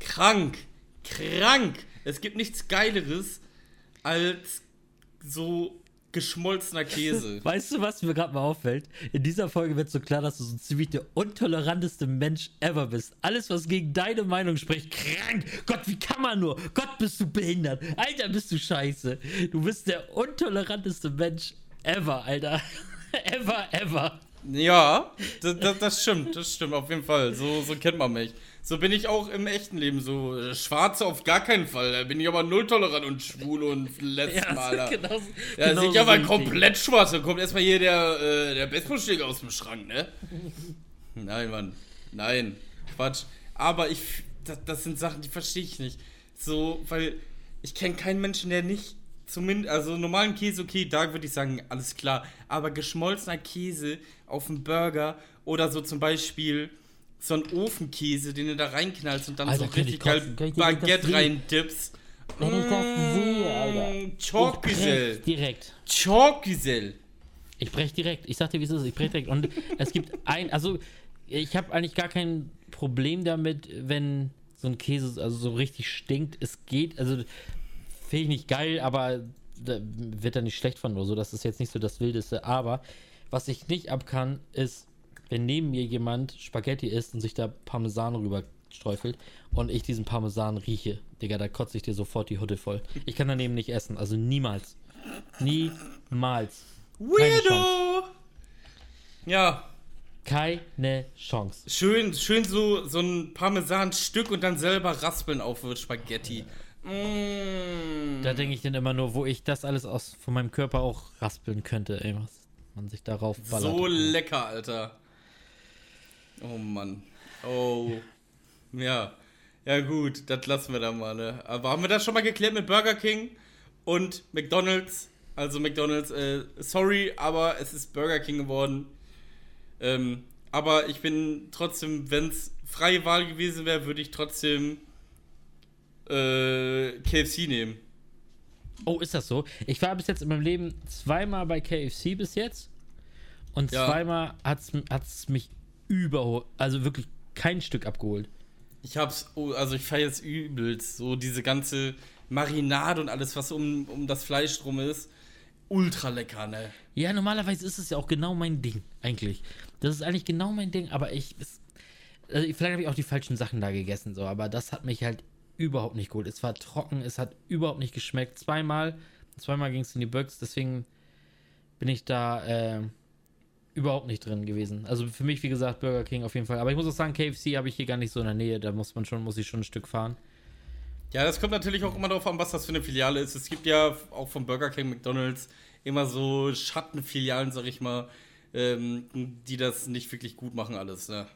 [SPEAKER 2] Krank. Krank. Es gibt nichts Geileres als so geschmolzener Käse.
[SPEAKER 1] Weißt du, was mir gerade mal auffällt? In dieser Folge wird so klar, dass du so ziemlich der untoleranteste Mensch ever bist. Alles, was gegen deine Meinung spricht, krank. Gott, wie kann man nur? Gott, bist du behindert. Alter, bist du scheiße. Du bist der untoleranteste Mensch ever, Alter. ever, ever.
[SPEAKER 2] Ja, das, stimmt, das stimmt auf jeden Fall. So, so kennt man mich. So bin ich auch im echten Leben. So äh, Schwarze auf gar keinen Fall. Da bin ich aber null tolerant und schwul und letzten Mal. Ja, genau, ja genau sehe ich aber komplett schwarz. Da kommt erstmal hier der, äh, der Bestbundschläger aus dem Schrank, ne? Nein, Mann. Nein. Quatsch. Aber ich, das, das sind Sachen, die verstehe ich nicht. So, weil ich kenne keinen Menschen, der nicht zumindest, also normalen Käse, okay, da würde ich sagen, alles klar. Aber geschmolzener Käse auf dem Burger oder so zum Beispiel so ein Ofenkäse, den du da reinknallst und dann Alter, so richtig geil Baguette reindippst.
[SPEAKER 1] Wenn ich das sehe, Alter.
[SPEAKER 2] Chalkgüsel.
[SPEAKER 1] Direkt.
[SPEAKER 2] Chalkgüsel.
[SPEAKER 1] Ich brech direkt. Ich sag dir, wie es ist. Ich brech direkt. Und es gibt ein, also ich habe eigentlich gar kein Problem damit, wenn so ein Käse also so richtig stinkt. Es geht, also finde ich nicht geil, aber da wird er nicht schlecht von oder so. Das ist jetzt nicht so das Wildeste. Aber was ich nicht ab kann, ist wenn neben mir jemand Spaghetti isst und sich da Parmesan rüber streufelt und ich diesen Parmesan rieche, Digga, da kotze ich dir sofort die Hutte voll. Ich kann daneben nicht essen, also niemals. Niemals.
[SPEAKER 2] Weirdo! Ja.
[SPEAKER 1] Keine Chance.
[SPEAKER 2] Schön, schön so, so ein Parmesanstück und dann selber raspeln auf Spaghetti.
[SPEAKER 1] Mm. Da denke ich dann immer nur, wo ich das alles aus von meinem Körper auch raspeln könnte, ey, was man sich darauf
[SPEAKER 2] ballert. So lecker, Alter. Oh Mann. Oh. Ja. Ja, gut, das lassen wir dann mal, ne? Aber haben wir das schon mal geklärt mit Burger King und McDonalds? Also McDonalds, äh, sorry, aber es ist Burger King geworden. Ähm, aber ich bin trotzdem, wenn es freie Wahl gewesen wäre, würde ich trotzdem äh, KFC nehmen.
[SPEAKER 1] Oh, ist das so? Ich war bis jetzt in meinem Leben zweimal bei KFC bis jetzt. Und
[SPEAKER 2] Ja.
[SPEAKER 1] zweimal hat es mich überholt. Also wirklich kein Stück abgeholt.
[SPEAKER 2] Ich hab's, oh, also ich feiere jetzt übelst. So diese ganze Marinade und alles, was um, um das Fleisch drum ist. Ultra lecker, ne?
[SPEAKER 1] Ja, normalerweise ist es ja auch genau mein Ding, eigentlich. Das ist eigentlich genau mein Ding, aber ich. Es, also vielleicht habe ich auch die falschen Sachen da gegessen, so, aber das hat mich halt überhaupt nicht geholt. Es war trocken, es hat überhaupt nicht geschmeckt. Zweimal, zweimal ging es in die Böcks, deswegen bin ich da äh, überhaupt nicht drin gewesen. Also für mich, wie gesagt, Burger King auf jeden Fall. Aber ich muss auch sagen, KFC habe ich hier gar nicht so in der Nähe. Da muss man schon, muss ich schon ein Stück fahren.
[SPEAKER 2] Ja, das kommt natürlich auch immer darauf an, was das für eine Filiale ist. Es gibt ja auch von Burger King, McDonalds immer so Schattenfilialen, sag ich mal, ähm, die das nicht wirklich gut machen alles. Ne?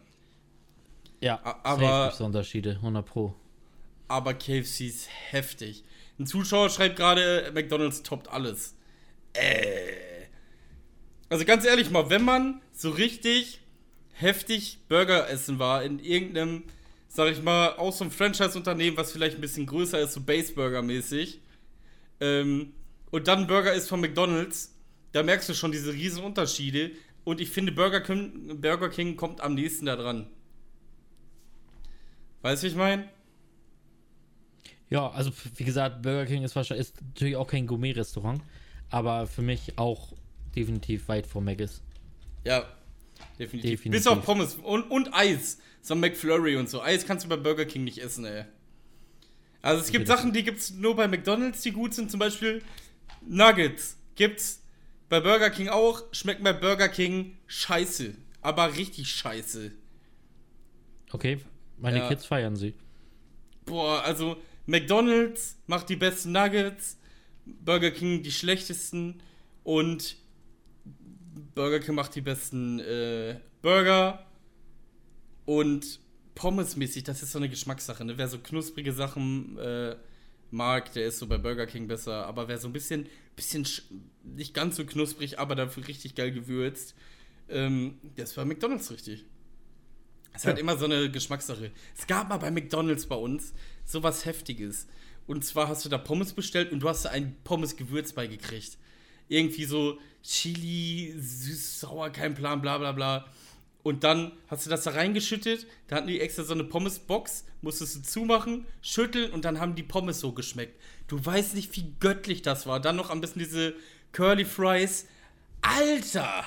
[SPEAKER 1] Ja, safe
[SPEAKER 2] aber-
[SPEAKER 1] da Unterschiede, 100 Pro.
[SPEAKER 2] Aber KFC ist heftig. Ein Zuschauer schreibt gerade, McDonalds toppt alles. Äh. Also ganz ehrlich mal, wenn man so richtig heftig Burger essen war in irgendeinem, sag ich mal, aus so einem Franchise-Unternehmen, was vielleicht ein bisschen größer ist, so Base Burger mäßig, ähm, und dann ein Burger ist von McDonalds, da merkst du schon diese riesen Unterschiede. Und ich finde, Burger King, Burger King kommt am nächsten da dran. Weißt du, wie ich meine?
[SPEAKER 1] Ja, also wie gesagt, Burger King ist wahrscheinlich ist natürlich auch kein Gourmet-Restaurant, aber für mich auch definitiv weit vor Maggis.
[SPEAKER 2] Ja, definitiv.
[SPEAKER 1] Definitiv.
[SPEAKER 2] Bis auf Pommes und, und Eis. So McFlurry und so. Eis kannst du bei Burger King nicht essen, ey. Also es gibt
[SPEAKER 1] Okay, das-
[SPEAKER 2] Sachen, die gibt's nur bei McDonalds, die gut sind. Zum Beispiel Nuggets gibt's bei Burger King auch. Schmecken bei Burger King scheiße. Aber richtig scheiße.
[SPEAKER 1] Okay, meine
[SPEAKER 2] Ja.
[SPEAKER 1] Kids feiern sie.
[SPEAKER 2] Boah, also McDonalds macht die besten Nuggets, Burger King die schlechtesten und Burger King macht die besten äh, Burger und Pommesmäßig, das ist so eine Geschmackssache. Ne? Wer so knusprige Sachen äh, mag, der ist so bei Burger King besser. Aber wer so ein bisschen, bisschen sch- nicht ganz so knusprig, aber dafür richtig geil gewürzt, ähm, der ist bei McDonalds richtig. Es ist halt
[SPEAKER 1] Ja.
[SPEAKER 2] immer so eine Geschmackssache. Es gab mal bei McDonalds bei uns sowas Heftiges. Und zwar hast du da Pommes bestellt und du hast da ein Pommes-Gewürz beigekriegt. Irgendwie so Chili, süß, sauer, kein Plan, bla bla bla. Und dann hast du das da reingeschüttet, da hatten die extra so eine Pommes-Box, musstest du zumachen, schütteln und dann haben die Pommes so geschmeckt. Du weißt nicht, wie göttlich das war. Dann noch ein bisschen diese Curly Fries. Alter!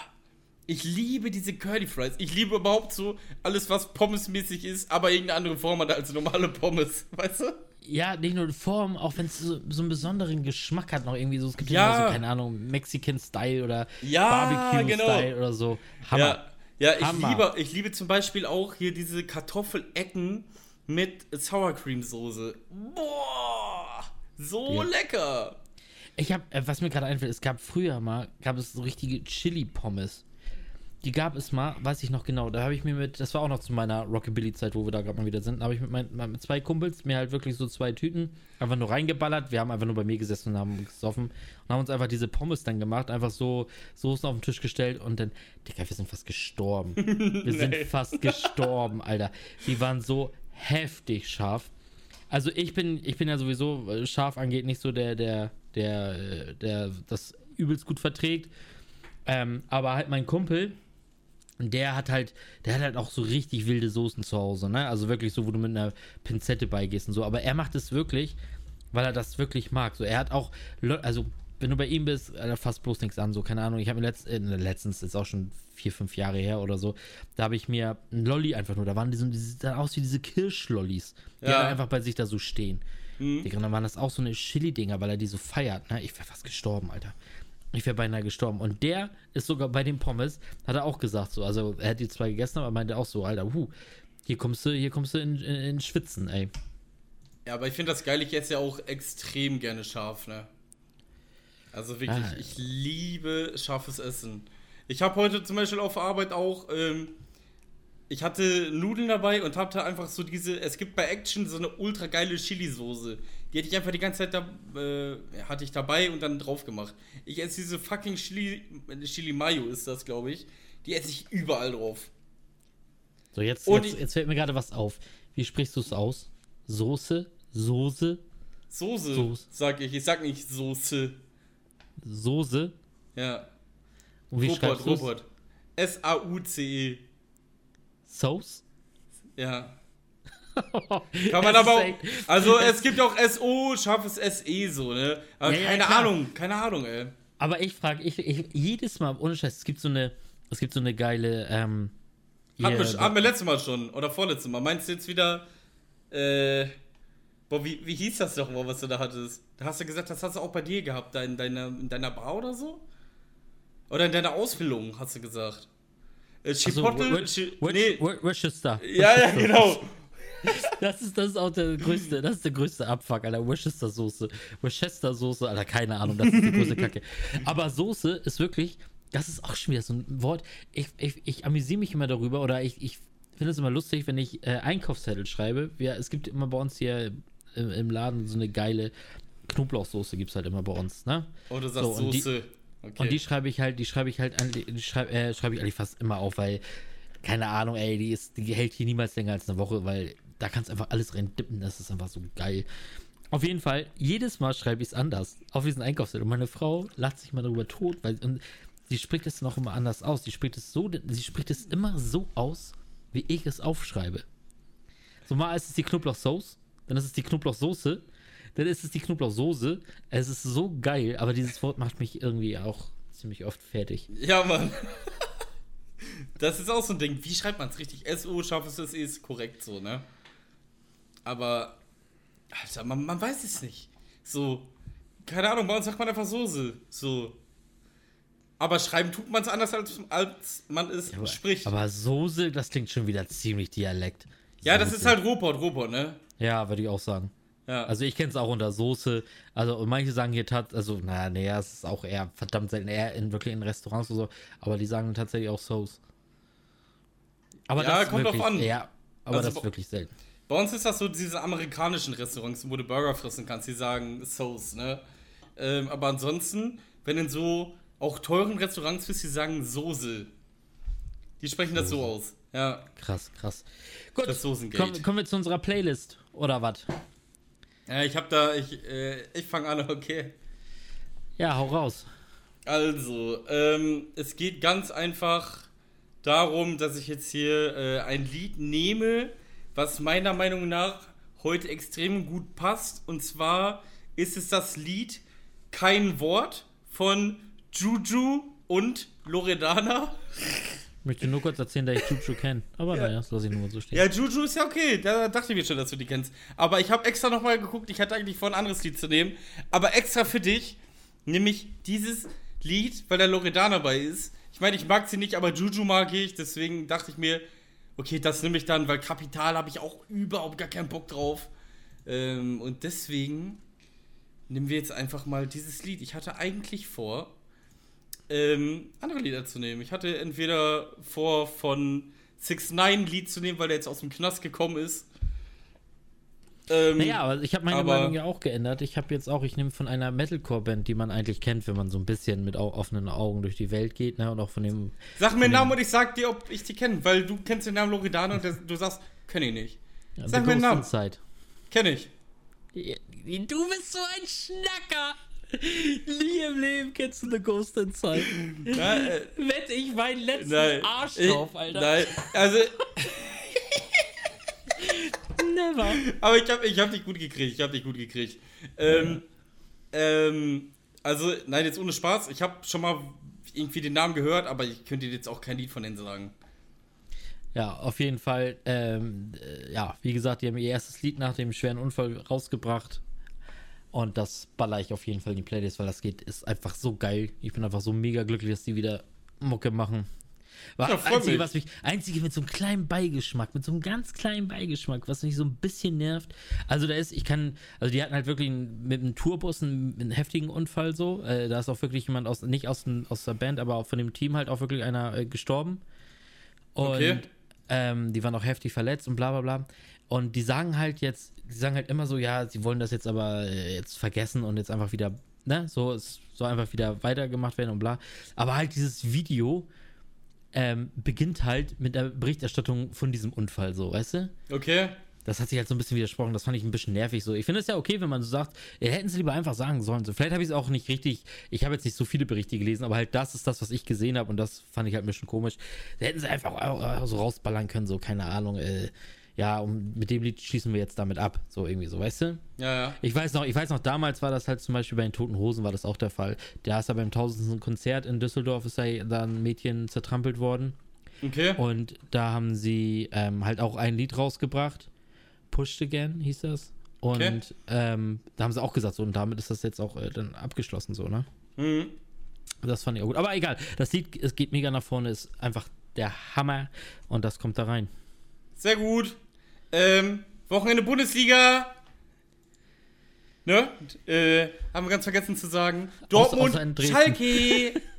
[SPEAKER 2] Ich liebe diese Curly Fries. Ich liebe überhaupt so alles, was pommesmäßig ist, aber irgendeine andere Form hat als normale Pommes. Weißt du?
[SPEAKER 1] Ja, nicht nur die Form, auch wenn es so, so einen besonderen Geschmack hat, noch irgendwie so. Es gibt
[SPEAKER 2] Ja.
[SPEAKER 1] so, keine Ahnung, Mexican-Style oder
[SPEAKER 2] Ja,
[SPEAKER 1] Barbecue-Style
[SPEAKER 2] genau.
[SPEAKER 1] oder so. Hammer.
[SPEAKER 2] Ja, ja ich,
[SPEAKER 1] Hammer.
[SPEAKER 2] liebe, ich liebe zum Beispiel auch hier diese Kartoffelecken mit Sour Cream Soße. Boah, so
[SPEAKER 1] Ja.
[SPEAKER 2] lecker.
[SPEAKER 1] Ich habe, äh, was mir gerade einfällt, es gab früher mal, gab es so richtige Chili-Pommes. Die gab es mal, weiß ich noch genau. Da habe ich mir mit, das war auch noch zu meiner Rockabilly-Zeit, wo wir da gerade mal wieder sind, da habe ich mit, mein, mit zwei Kumpels mir halt wirklich so zwei Tüten einfach nur reingeballert. Wir haben einfach nur bei mir gesessen und haben gesoffen und haben uns einfach diese Pommes dann gemacht, einfach so Soßen auf den Tisch gestellt und dann, Digga, wir sind fast gestorben. Wir sind
[SPEAKER 2] Nee.
[SPEAKER 1] fast gestorben, Alter. Die waren so heftig scharf. Also ich bin, ich bin ja sowieso, was scharf angeht, nicht so der, der, der, äh, der das übelst gut verträgt. Ähm, aber halt mein Kumpel, der hat halt, der hat halt auch so richtig wilde Soßen zu Hause, ne? Also wirklich so, wo du mit einer Pinzette beigehst und so. Aber er macht es wirklich, weil er das wirklich mag. So, er hat auch, also wenn du bei ihm bist, er fasst bloß nichts an. So, keine Ahnung, ich habe mir letzt, äh, letztens, ist auch schon vier, fünf Jahre her oder so, da habe ich mir ein Lolli einfach nur, da waren diese, diese sahen aus wie diese Kirschlollis, die
[SPEAKER 2] Ja.
[SPEAKER 1] halt einfach bei sich da so stehen.
[SPEAKER 2] Mhm.
[SPEAKER 1] Digga, dann waren das auch so eine Chili-Dinger, weil er die so feiert, ne? Ich wäre fast gestorben, Alter. Ich wäre beinahe gestorben. Und der ist sogar bei den Pommes, hat er auch gesagt so. Also er hat die zwei gegessen, aber meinte auch so, Alter, huh, hier kommst du, hier kommst du in, in, in Schwitzen, ey.
[SPEAKER 2] Ja, aber ich finde das geil, ich esse ja auch extrem gerne scharf, ne? Also wirklich,
[SPEAKER 1] Ah.
[SPEAKER 2] ich liebe scharfes Essen. Ich habe heute zum Beispiel auf Arbeit auch ähm, ich hatte Nudeln dabei und hatte einfach so diese, es gibt bei Action so eine ultra geile Chili-Soße. Die hätte ich einfach die ganze Zeit da, äh, hatte ich dabei und dann drauf gemacht. Ich esse diese fucking Chili, Chili Mayo ist das, glaube ich. Die esse ich überall drauf.
[SPEAKER 1] So, jetzt,
[SPEAKER 2] Und
[SPEAKER 1] jetzt, jetzt fällt mir gerade was auf. Wie sprichst du es aus? Soße? Soße?
[SPEAKER 2] Soße,
[SPEAKER 1] Soße.
[SPEAKER 2] sag ich. Ich sag nicht Soße.
[SPEAKER 1] Soße?
[SPEAKER 2] Ja.
[SPEAKER 1] Und wie
[SPEAKER 2] Robot,
[SPEAKER 1] schreibst du
[SPEAKER 2] Robot. S-A-U-C-E.
[SPEAKER 1] Sauce?
[SPEAKER 2] Ja.
[SPEAKER 1] Kann
[SPEAKER 2] man aber auch. Also es gibt auch S-O, scharfes S-E so, ne? Aber
[SPEAKER 1] Ja, ja,
[SPEAKER 2] keine
[SPEAKER 1] klar.
[SPEAKER 2] Ahnung, keine Ahnung, ey.
[SPEAKER 1] Aber ich frage, ich, ich, jedes Mal, ohne Scheiß, es gibt so eine, es gibt so eine geile, ähm,
[SPEAKER 2] Hatten
[SPEAKER 1] hier-
[SPEAKER 2] wir, hatten wir letztes Mal schon. Oder vorletztes Mal. Meinst du jetzt wieder. Äh. Boah, wie, wie hieß das doch mal, was du da hattest? Da hast du gesagt, das hast du auch bei dir gehabt, da in deiner, in deiner Bar oder so? Oder in deiner Ausbildung, hast du gesagt. Äh,
[SPEAKER 1] also,
[SPEAKER 2] Chipotle.
[SPEAKER 1] Wi-
[SPEAKER 2] Chi-
[SPEAKER 1] Wi-
[SPEAKER 2] nee.
[SPEAKER 1] Wi- Worcester.
[SPEAKER 2] Ja, ja, genau.
[SPEAKER 1] Das ist, das ist auch der größte, das ist der größte Abfuck, Alter. Worcester Soße. Worcester Soße, Alter, keine Ahnung, das ist die größte Kacke. Aber Soße ist wirklich, das ist auch schon wieder so ein Wort. Ich, ich, ich amüsiere mich immer darüber oder ich, ich finde es immer lustig, wenn ich äh, Einkaufszettel schreibe. Wir, es gibt immer bei uns hier im, im Laden so eine geile Knoblauchsoße, gibt es halt immer bei uns, ne?
[SPEAKER 2] Oh, du sagst
[SPEAKER 1] So, und die-
[SPEAKER 2] Soße. Okay.
[SPEAKER 1] Und die schreibe ich halt, die schreibe ich halt, an, die schreibe äh, schreibe ich eigentlich fast immer auf, weil, keine Ahnung, ey, die ist, die hält hier niemals länger als eine Woche, weil da kannst du einfach alles rein dippen, das ist einfach so geil. Auf jeden Fall, jedes Mal schreibe ich es anders auf diesen Einkaufszettel. Und meine Frau lacht sich mal darüber tot, weil und sie spricht es auch immer anders aus. Sie spricht es so, sie spricht es immer so aus, wie ich es aufschreibe. So mal ist es die Knoblauchsoße, dann ist es die Knoblauchsoße, dann ist es die Knoblauchsoße. Es ist so geil, aber dieses Wort macht mich irgendwie auch ziemlich oft fertig.
[SPEAKER 2] Ja, Mann. Das ist auch so ein Ding. Wie schreibt man es richtig? S-O, scharfes S-E ist korrekt so, ne? Aber, Alter, man, man weiß es nicht. So, keine Ahnung, bei uns sagt man einfach Soße. So. Aber schreiben tut man es anders, als, als man es
[SPEAKER 1] Aber,
[SPEAKER 2] spricht.
[SPEAKER 1] aber Soße, das klingt schon wieder ziemlich Dialekt.
[SPEAKER 2] ja, das
[SPEAKER 1] Soße.
[SPEAKER 2] ist halt Robot, Robot, ne?
[SPEAKER 1] Ja, würde ich auch sagen.
[SPEAKER 2] Ja.
[SPEAKER 1] Also ich kenne es auch unter Soße. Also und manche sagen hier tat, also naja, nee, es ist auch eher verdammt selten, eher in wirklich in Restaurants oder so, aber die sagen tatsächlich auch Sauce. Aber
[SPEAKER 2] Ja,
[SPEAKER 1] das
[SPEAKER 2] kommt drauf
[SPEAKER 1] wirklich,
[SPEAKER 2] an.
[SPEAKER 1] Ja, aber
[SPEAKER 2] Also
[SPEAKER 1] das ist wirklich selten.
[SPEAKER 2] Bei uns ist das so diese amerikanischen Restaurants, wo du Burger fressen kannst, die sagen Sauce, ne? Ähm, aber ansonsten, wenn in so auch teuren Restaurants bist, die sagen Soße. Die sprechen das so aus. Ja.
[SPEAKER 1] Krass, krass. Gut,
[SPEAKER 2] Das Soßengate.
[SPEAKER 1] komm, kommen wir zu unserer Playlist oder was?
[SPEAKER 2] Ja, ich hab da, ich, äh, ich fange an, okay.
[SPEAKER 1] Ja, hau raus.
[SPEAKER 2] Also, ähm, es geht ganz einfach darum, dass ich jetzt hier äh, ein Lied nehme, was meiner Meinung nach heute extrem gut passt. Und zwar ist es das Lied Kein Wort von Juju und Loredana.
[SPEAKER 1] Ich möchte nur kurz erzählen, dass ich Juju kenne. Aber naja, das lasse ich nur mal so stehen.
[SPEAKER 2] Ja, Juju ist ja okay. Da dachte ich mir schon, dass du die kennst. Aber ich habe extra nochmal geguckt. Ich hatte eigentlich vor, ein anderes Lied zu nehmen. Aber extra für dich nehme ich dieses Lied, weil da Loredana bei ist. Ich meine, ich mag sie nicht, aber Juju mag ich. Deswegen dachte ich mir, okay, das nehme ich dann, weil Kapital habe ich auch überhaupt gar keinen Bock drauf. Ähm, und deswegen nehmen wir jetzt einfach mal dieses Lied. Ich hatte eigentlich vor, ähm, andere Lieder zu nehmen. Ich hatte entweder vor, von 6 9 ein Lied zu nehmen, weil der jetzt aus dem Knast gekommen ist. Ähm,
[SPEAKER 1] Naja, aber ich habe meine
[SPEAKER 2] aber-
[SPEAKER 1] Meinung ja auch geändert. Ich habe jetzt auch, ich nehme von einer Metalcore-Band, die man eigentlich kennt, wenn man so ein bisschen mit offenen Augen durch die Welt geht, ne? Und auch von dem.
[SPEAKER 2] Sag mir den Namen und ich sag dir, ob ich die kenne, weil du kennst den Namen Loredana und der, du sagst, kenn ich nicht.
[SPEAKER 1] Ja,
[SPEAKER 2] Sag mir den Namen.
[SPEAKER 1] Inside.
[SPEAKER 2] Kenn ich.
[SPEAKER 1] Du bist so ein Schnacker! Nie im Leben kennst du The Ghost Inside.
[SPEAKER 2] Ja, äh,
[SPEAKER 1] Wette ich meinen letzten
[SPEAKER 2] nein.
[SPEAKER 1] Arsch drauf, Alter.
[SPEAKER 2] Nein, also,
[SPEAKER 1] Never.
[SPEAKER 2] aber ich hab, ich hab dich gut gekriegt, ich hab dich gut gekriegt. Ähm, ähm, also, nein, jetzt ohne Spaß, ich habe schon mal irgendwie den Namen gehört, aber ich könnte dir jetzt auch kein Lied von denen sagen.
[SPEAKER 1] Ja, auf jeden Fall. Ähm, äh, ja, wie gesagt, die haben ihr erstes Lied nach dem schweren Unfall rausgebracht. Und das baller ich auf jeden Fall in die Playlist, weil das geht, ist einfach so geil. Ich bin einfach so mega glücklich, dass die wieder Mucke machen. War
[SPEAKER 2] Ja,
[SPEAKER 1] einzige,
[SPEAKER 2] mich.
[SPEAKER 1] was mich, einzige mit so einem kleinen Beigeschmack, mit so einem ganz kleinen Beigeschmack, was mich so ein bisschen nervt. Also da ist, ich kann, also die hatten halt wirklich einen, mit einem Tourbus einen, einen heftigen Unfall so. Äh, da ist auch wirklich jemand aus, nicht aus, aus der Band, aber auch von dem Team halt auch wirklich einer äh, gestorben. Und
[SPEAKER 2] Okay.
[SPEAKER 1] Ähm, die waren auch heftig verletzt und bla bla bla. Und die sagen halt jetzt, die sagen halt immer so, ja, sie wollen das jetzt aber äh, jetzt vergessen und jetzt einfach wieder, ne, so, es soll einfach wieder weitergemacht werden und bla. Aber halt dieses Video ähm, beginnt halt mit der Berichterstattung von diesem Unfall, so, weißt du?
[SPEAKER 2] Okay.
[SPEAKER 1] Das hat sich halt so ein bisschen widersprochen. Das fand ich ein bisschen nervig so. Ich finde es ja okay, wenn man so sagt, ja, hätten sie lieber einfach sagen sollen. So, vielleicht habe ich es auch nicht richtig. Ich habe jetzt nicht so viele Berichte gelesen, aber halt das ist das, was ich gesehen habe und das fand ich halt ein bisschen komisch. Da hätten sie einfach so rausballern können, so, keine Ahnung. Äh, ja, und mit dem Lied schließen wir jetzt damit ab. So irgendwie so, weißt du?
[SPEAKER 2] Ja, ja.
[SPEAKER 1] Ich weiß noch, ich weiß noch, damals war das halt zum Beispiel bei den Toten Hosen war das auch der Fall. Da ist ja beim tausendsten Konzert in Düsseldorf ist da ein Mädchen zertrampelt worden.
[SPEAKER 2] Okay.
[SPEAKER 1] Und da haben sie ähm, halt auch ein Lied rausgebracht. Pushed Again hieß das. Und
[SPEAKER 2] Okay.
[SPEAKER 1] ähm, da haben sie auch gesagt, so, und damit ist das jetzt auch äh, dann abgeschlossen, so, ne?
[SPEAKER 2] Mhm.
[SPEAKER 1] Das fand ich auch gut. Aber egal, das Lied, es geht mega nach vorne, ist einfach der Hammer und das kommt da rein.
[SPEAKER 2] Sehr gut. Ähm, Wochenende Bundesliga. Ne? Äh, haben wir ganz vergessen zu sagen. Dortmund,
[SPEAKER 1] außer Dresden.
[SPEAKER 2] Schalke.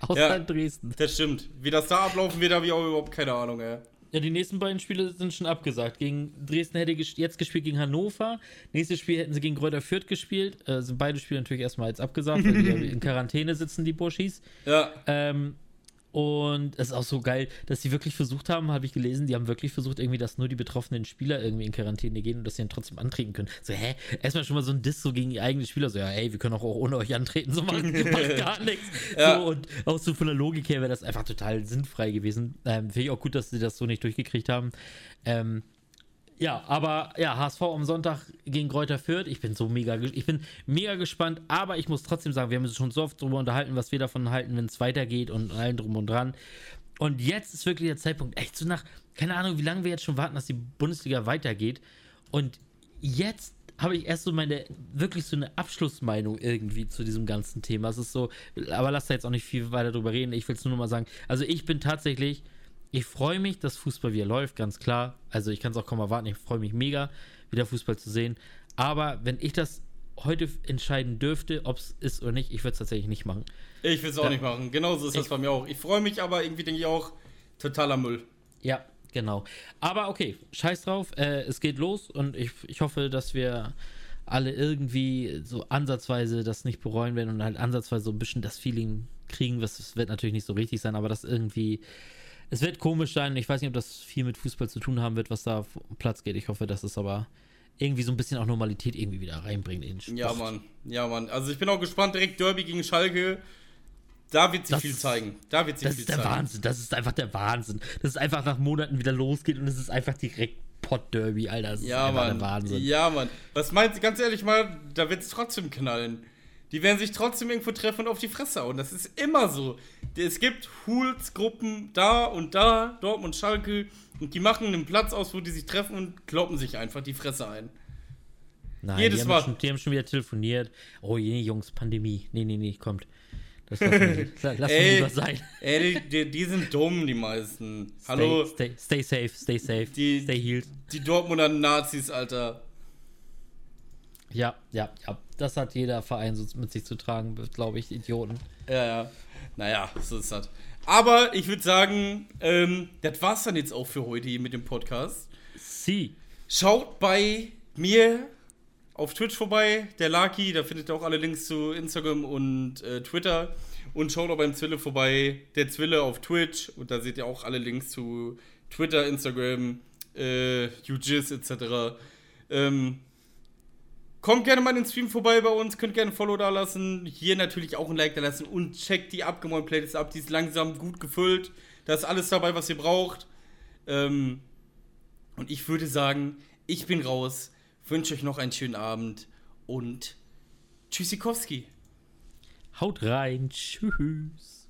[SPEAKER 1] Außer
[SPEAKER 2] Ja.
[SPEAKER 1] Dresden.
[SPEAKER 2] das stimmt. Wie das da ablaufen wird, habe ich auch überhaupt keine Ahnung, ey.
[SPEAKER 1] Ja, die nächsten beiden Spiele sind schon abgesagt. Gegen Dresden hätte jetzt gespielt gegen Hannover. Nächstes Spiel hätten sie gegen Kräuter Fürth gespielt. Äh, sind beide Spiele natürlich erstmal jetzt abgesagt, weil die in Quarantäne sitzen, die Burschis.
[SPEAKER 2] Ja.
[SPEAKER 1] Ähm, und es ist auch so geil, dass sie wirklich versucht haben, habe ich gelesen, die haben wirklich versucht, irgendwie, dass nur die betroffenen Spieler irgendwie in Quarantäne gehen und dass sie dann trotzdem antreten können. So, hä? Erstmal schon mal so ein Diss so gegen die eigenen Spieler. So, ja, ey, wir können auch ohne euch antreten. So, macht, macht gar nichts.
[SPEAKER 2] Ja.
[SPEAKER 1] So, und auch so von der Logik her wäre das einfach total sinnfrei gewesen. Ähm, Finde ich auch gut, dass sie das so nicht durchgekriegt haben. Ähm, ja, aber ja, HSV am Sonntag gegen Kräuter Fürth. Ich bin so mega, ich bin mega gespannt, aber ich muss trotzdem sagen, wir haben uns schon so oft darüber unterhalten, was wir davon halten, wenn es weitergeht und allen drum und dran. Und jetzt ist wirklich der Zeitpunkt, echt so nach, keine Ahnung, wie lange wir jetzt schon warten, dass die Bundesliga weitergeht. Und jetzt habe ich erst so meine, wirklich so eine Abschlussmeinung irgendwie zu diesem ganzen Thema. Es ist so, aber lass da jetzt auch nicht viel weiter drüber reden. Ich will es nur noch mal sagen. Also ich bin tatsächlich, ich freue mich, dass Fußball wieder läuft, ganz klar. Also ich kann es auch kaum erwarten. Ich freue mich mega, wieder Fußball zu sehen. Aber wenn ich das heute entscheiden dürfte, ob es ist oder nicht, ich würde es tatsächlich nicht machen.
[SPEAKER 2] Ich will es auch nicht machen. Genauso ist das bei mir auch. Ich freue mich, aber irgendwie denke ich auch, totaler Müll.
[SPEAKER 1] Ja, genau. Aber okay, scheiß drauf. Äh, es geht los und ich, ich hoffe, dass wir alle irgendwie so ansatzweise das nicht bereuen werden und halt ansatzweise so ein bisschen das Feeling kriegen, was es wird natürlich nicht so richtig sein, aber das irgendwie. Es wird komisch sein. Ich weiß nicht, ob das viel mit Fußball zu tun haben wird, was da auf Platz geht. Ich hoffe, dass es aber irgendwie so ein bisschen auch Normalität irgendwie wieder reinbringt in den Sport.
[SPEAKER 2] Ja, Mann. Ja, Mann. Also ich bin auch gespannt. Direkt Derby gegen Schalke. Da wird sich
[SPEAKER 1] Das-
[SPEAKER 2] viel zeigen. Da wird sich
[SPEAKER 1] Das
[SPEAKER 2] viel
[SPEAKER 1] ist der
[SPEAKER 2] zeigen.
[SPEAKER 1] Wahnsinn. Das ist einfach der Wahnsinn. Dass es einfach nach Monaten wieder losgeht und es ist einfach direkt Pott-Derby, Alter. Das ist
[SPEAKER 2] Ja,
[SPEAKER 1] einfach
[SPEAKER 2] Mann.
[SPEAKER 1] der Wahnsinn.
[SPEAKER 2] Ja, Mann. Was meinst du, ganz ehrlich mal, da wird es trotzdem knallen. Die werden sich trotzdem irgendwo treffen und auf die Fresse hauen. Das ist immer so. Es gibt Hools-Gruppen da und da, Dortmund, Schalke, und die machen einen Platz aus, wo die sich treffen und kloppen sich einfach die Fresse ein.
[SPEAKER 1] Nein,
[SPEAKER 2] Jedes
[SPEAKER 1] die haben,
[SPEAKER 2] Mal.
[SPEAKER 1] Schon, die haben schon wieder telefoniert. Oh je, Jungs, Pandemie. Nee, nee, nee, kommt. Das lassen wir, lassen
[SPEAKER 2] Ey.
[SPEAKER 1] lieber sein.
[SPEAKER 2] Ey, die, die, die sind dumm, die meisten. Hallo,
[SPEAKER 1] Stay, stay, stay safe, stay safe,
[SPEAKER 2] Die-
[SPEAKER 1] stay healed.
[SPEAKER 2] die Dortmunder Nazis, Alter.
[SPEAKER 1] Ja, ja, ja. Das hat jeder Verein so mit sich zu tragen, glaube ich, Idioten.
[SPEAKER 2] Ja, ja. Naja, so ist das. Aber ich würde sagen, ähm, das war's dann jetzt auch für heute hier mit dem Podcast.
[SPEAKER 1] Sie.
[SPEAKER 2] Schaut bei mir auf Twitch vorbei, der Laki, da findet ihr auch alle Links zu Instagram und äh, Twitter. Und schaut auch beim Zwille vorbei, der Zwille auf Twitch. Und da seht ihr auch alle Links zu Twitter, Instagram, äh, UGIS etc. Ähm, kommt gerne mal in den Stream vorbei bei uns, könnt gerne ein Follow da lassen. Hier natürlich auch ein Like da lassen und checkt die abgemäulte Playlist ab. Die ist langsam gut gefüllt. Da ist alles dabei, was ihr braucht. Ähm, und ich würde sagen, ich bin raus, wünsche euch noch einen schönen Abend und Tschüssikowski.
[SPEAKER 1] Haut rein. Tschüss.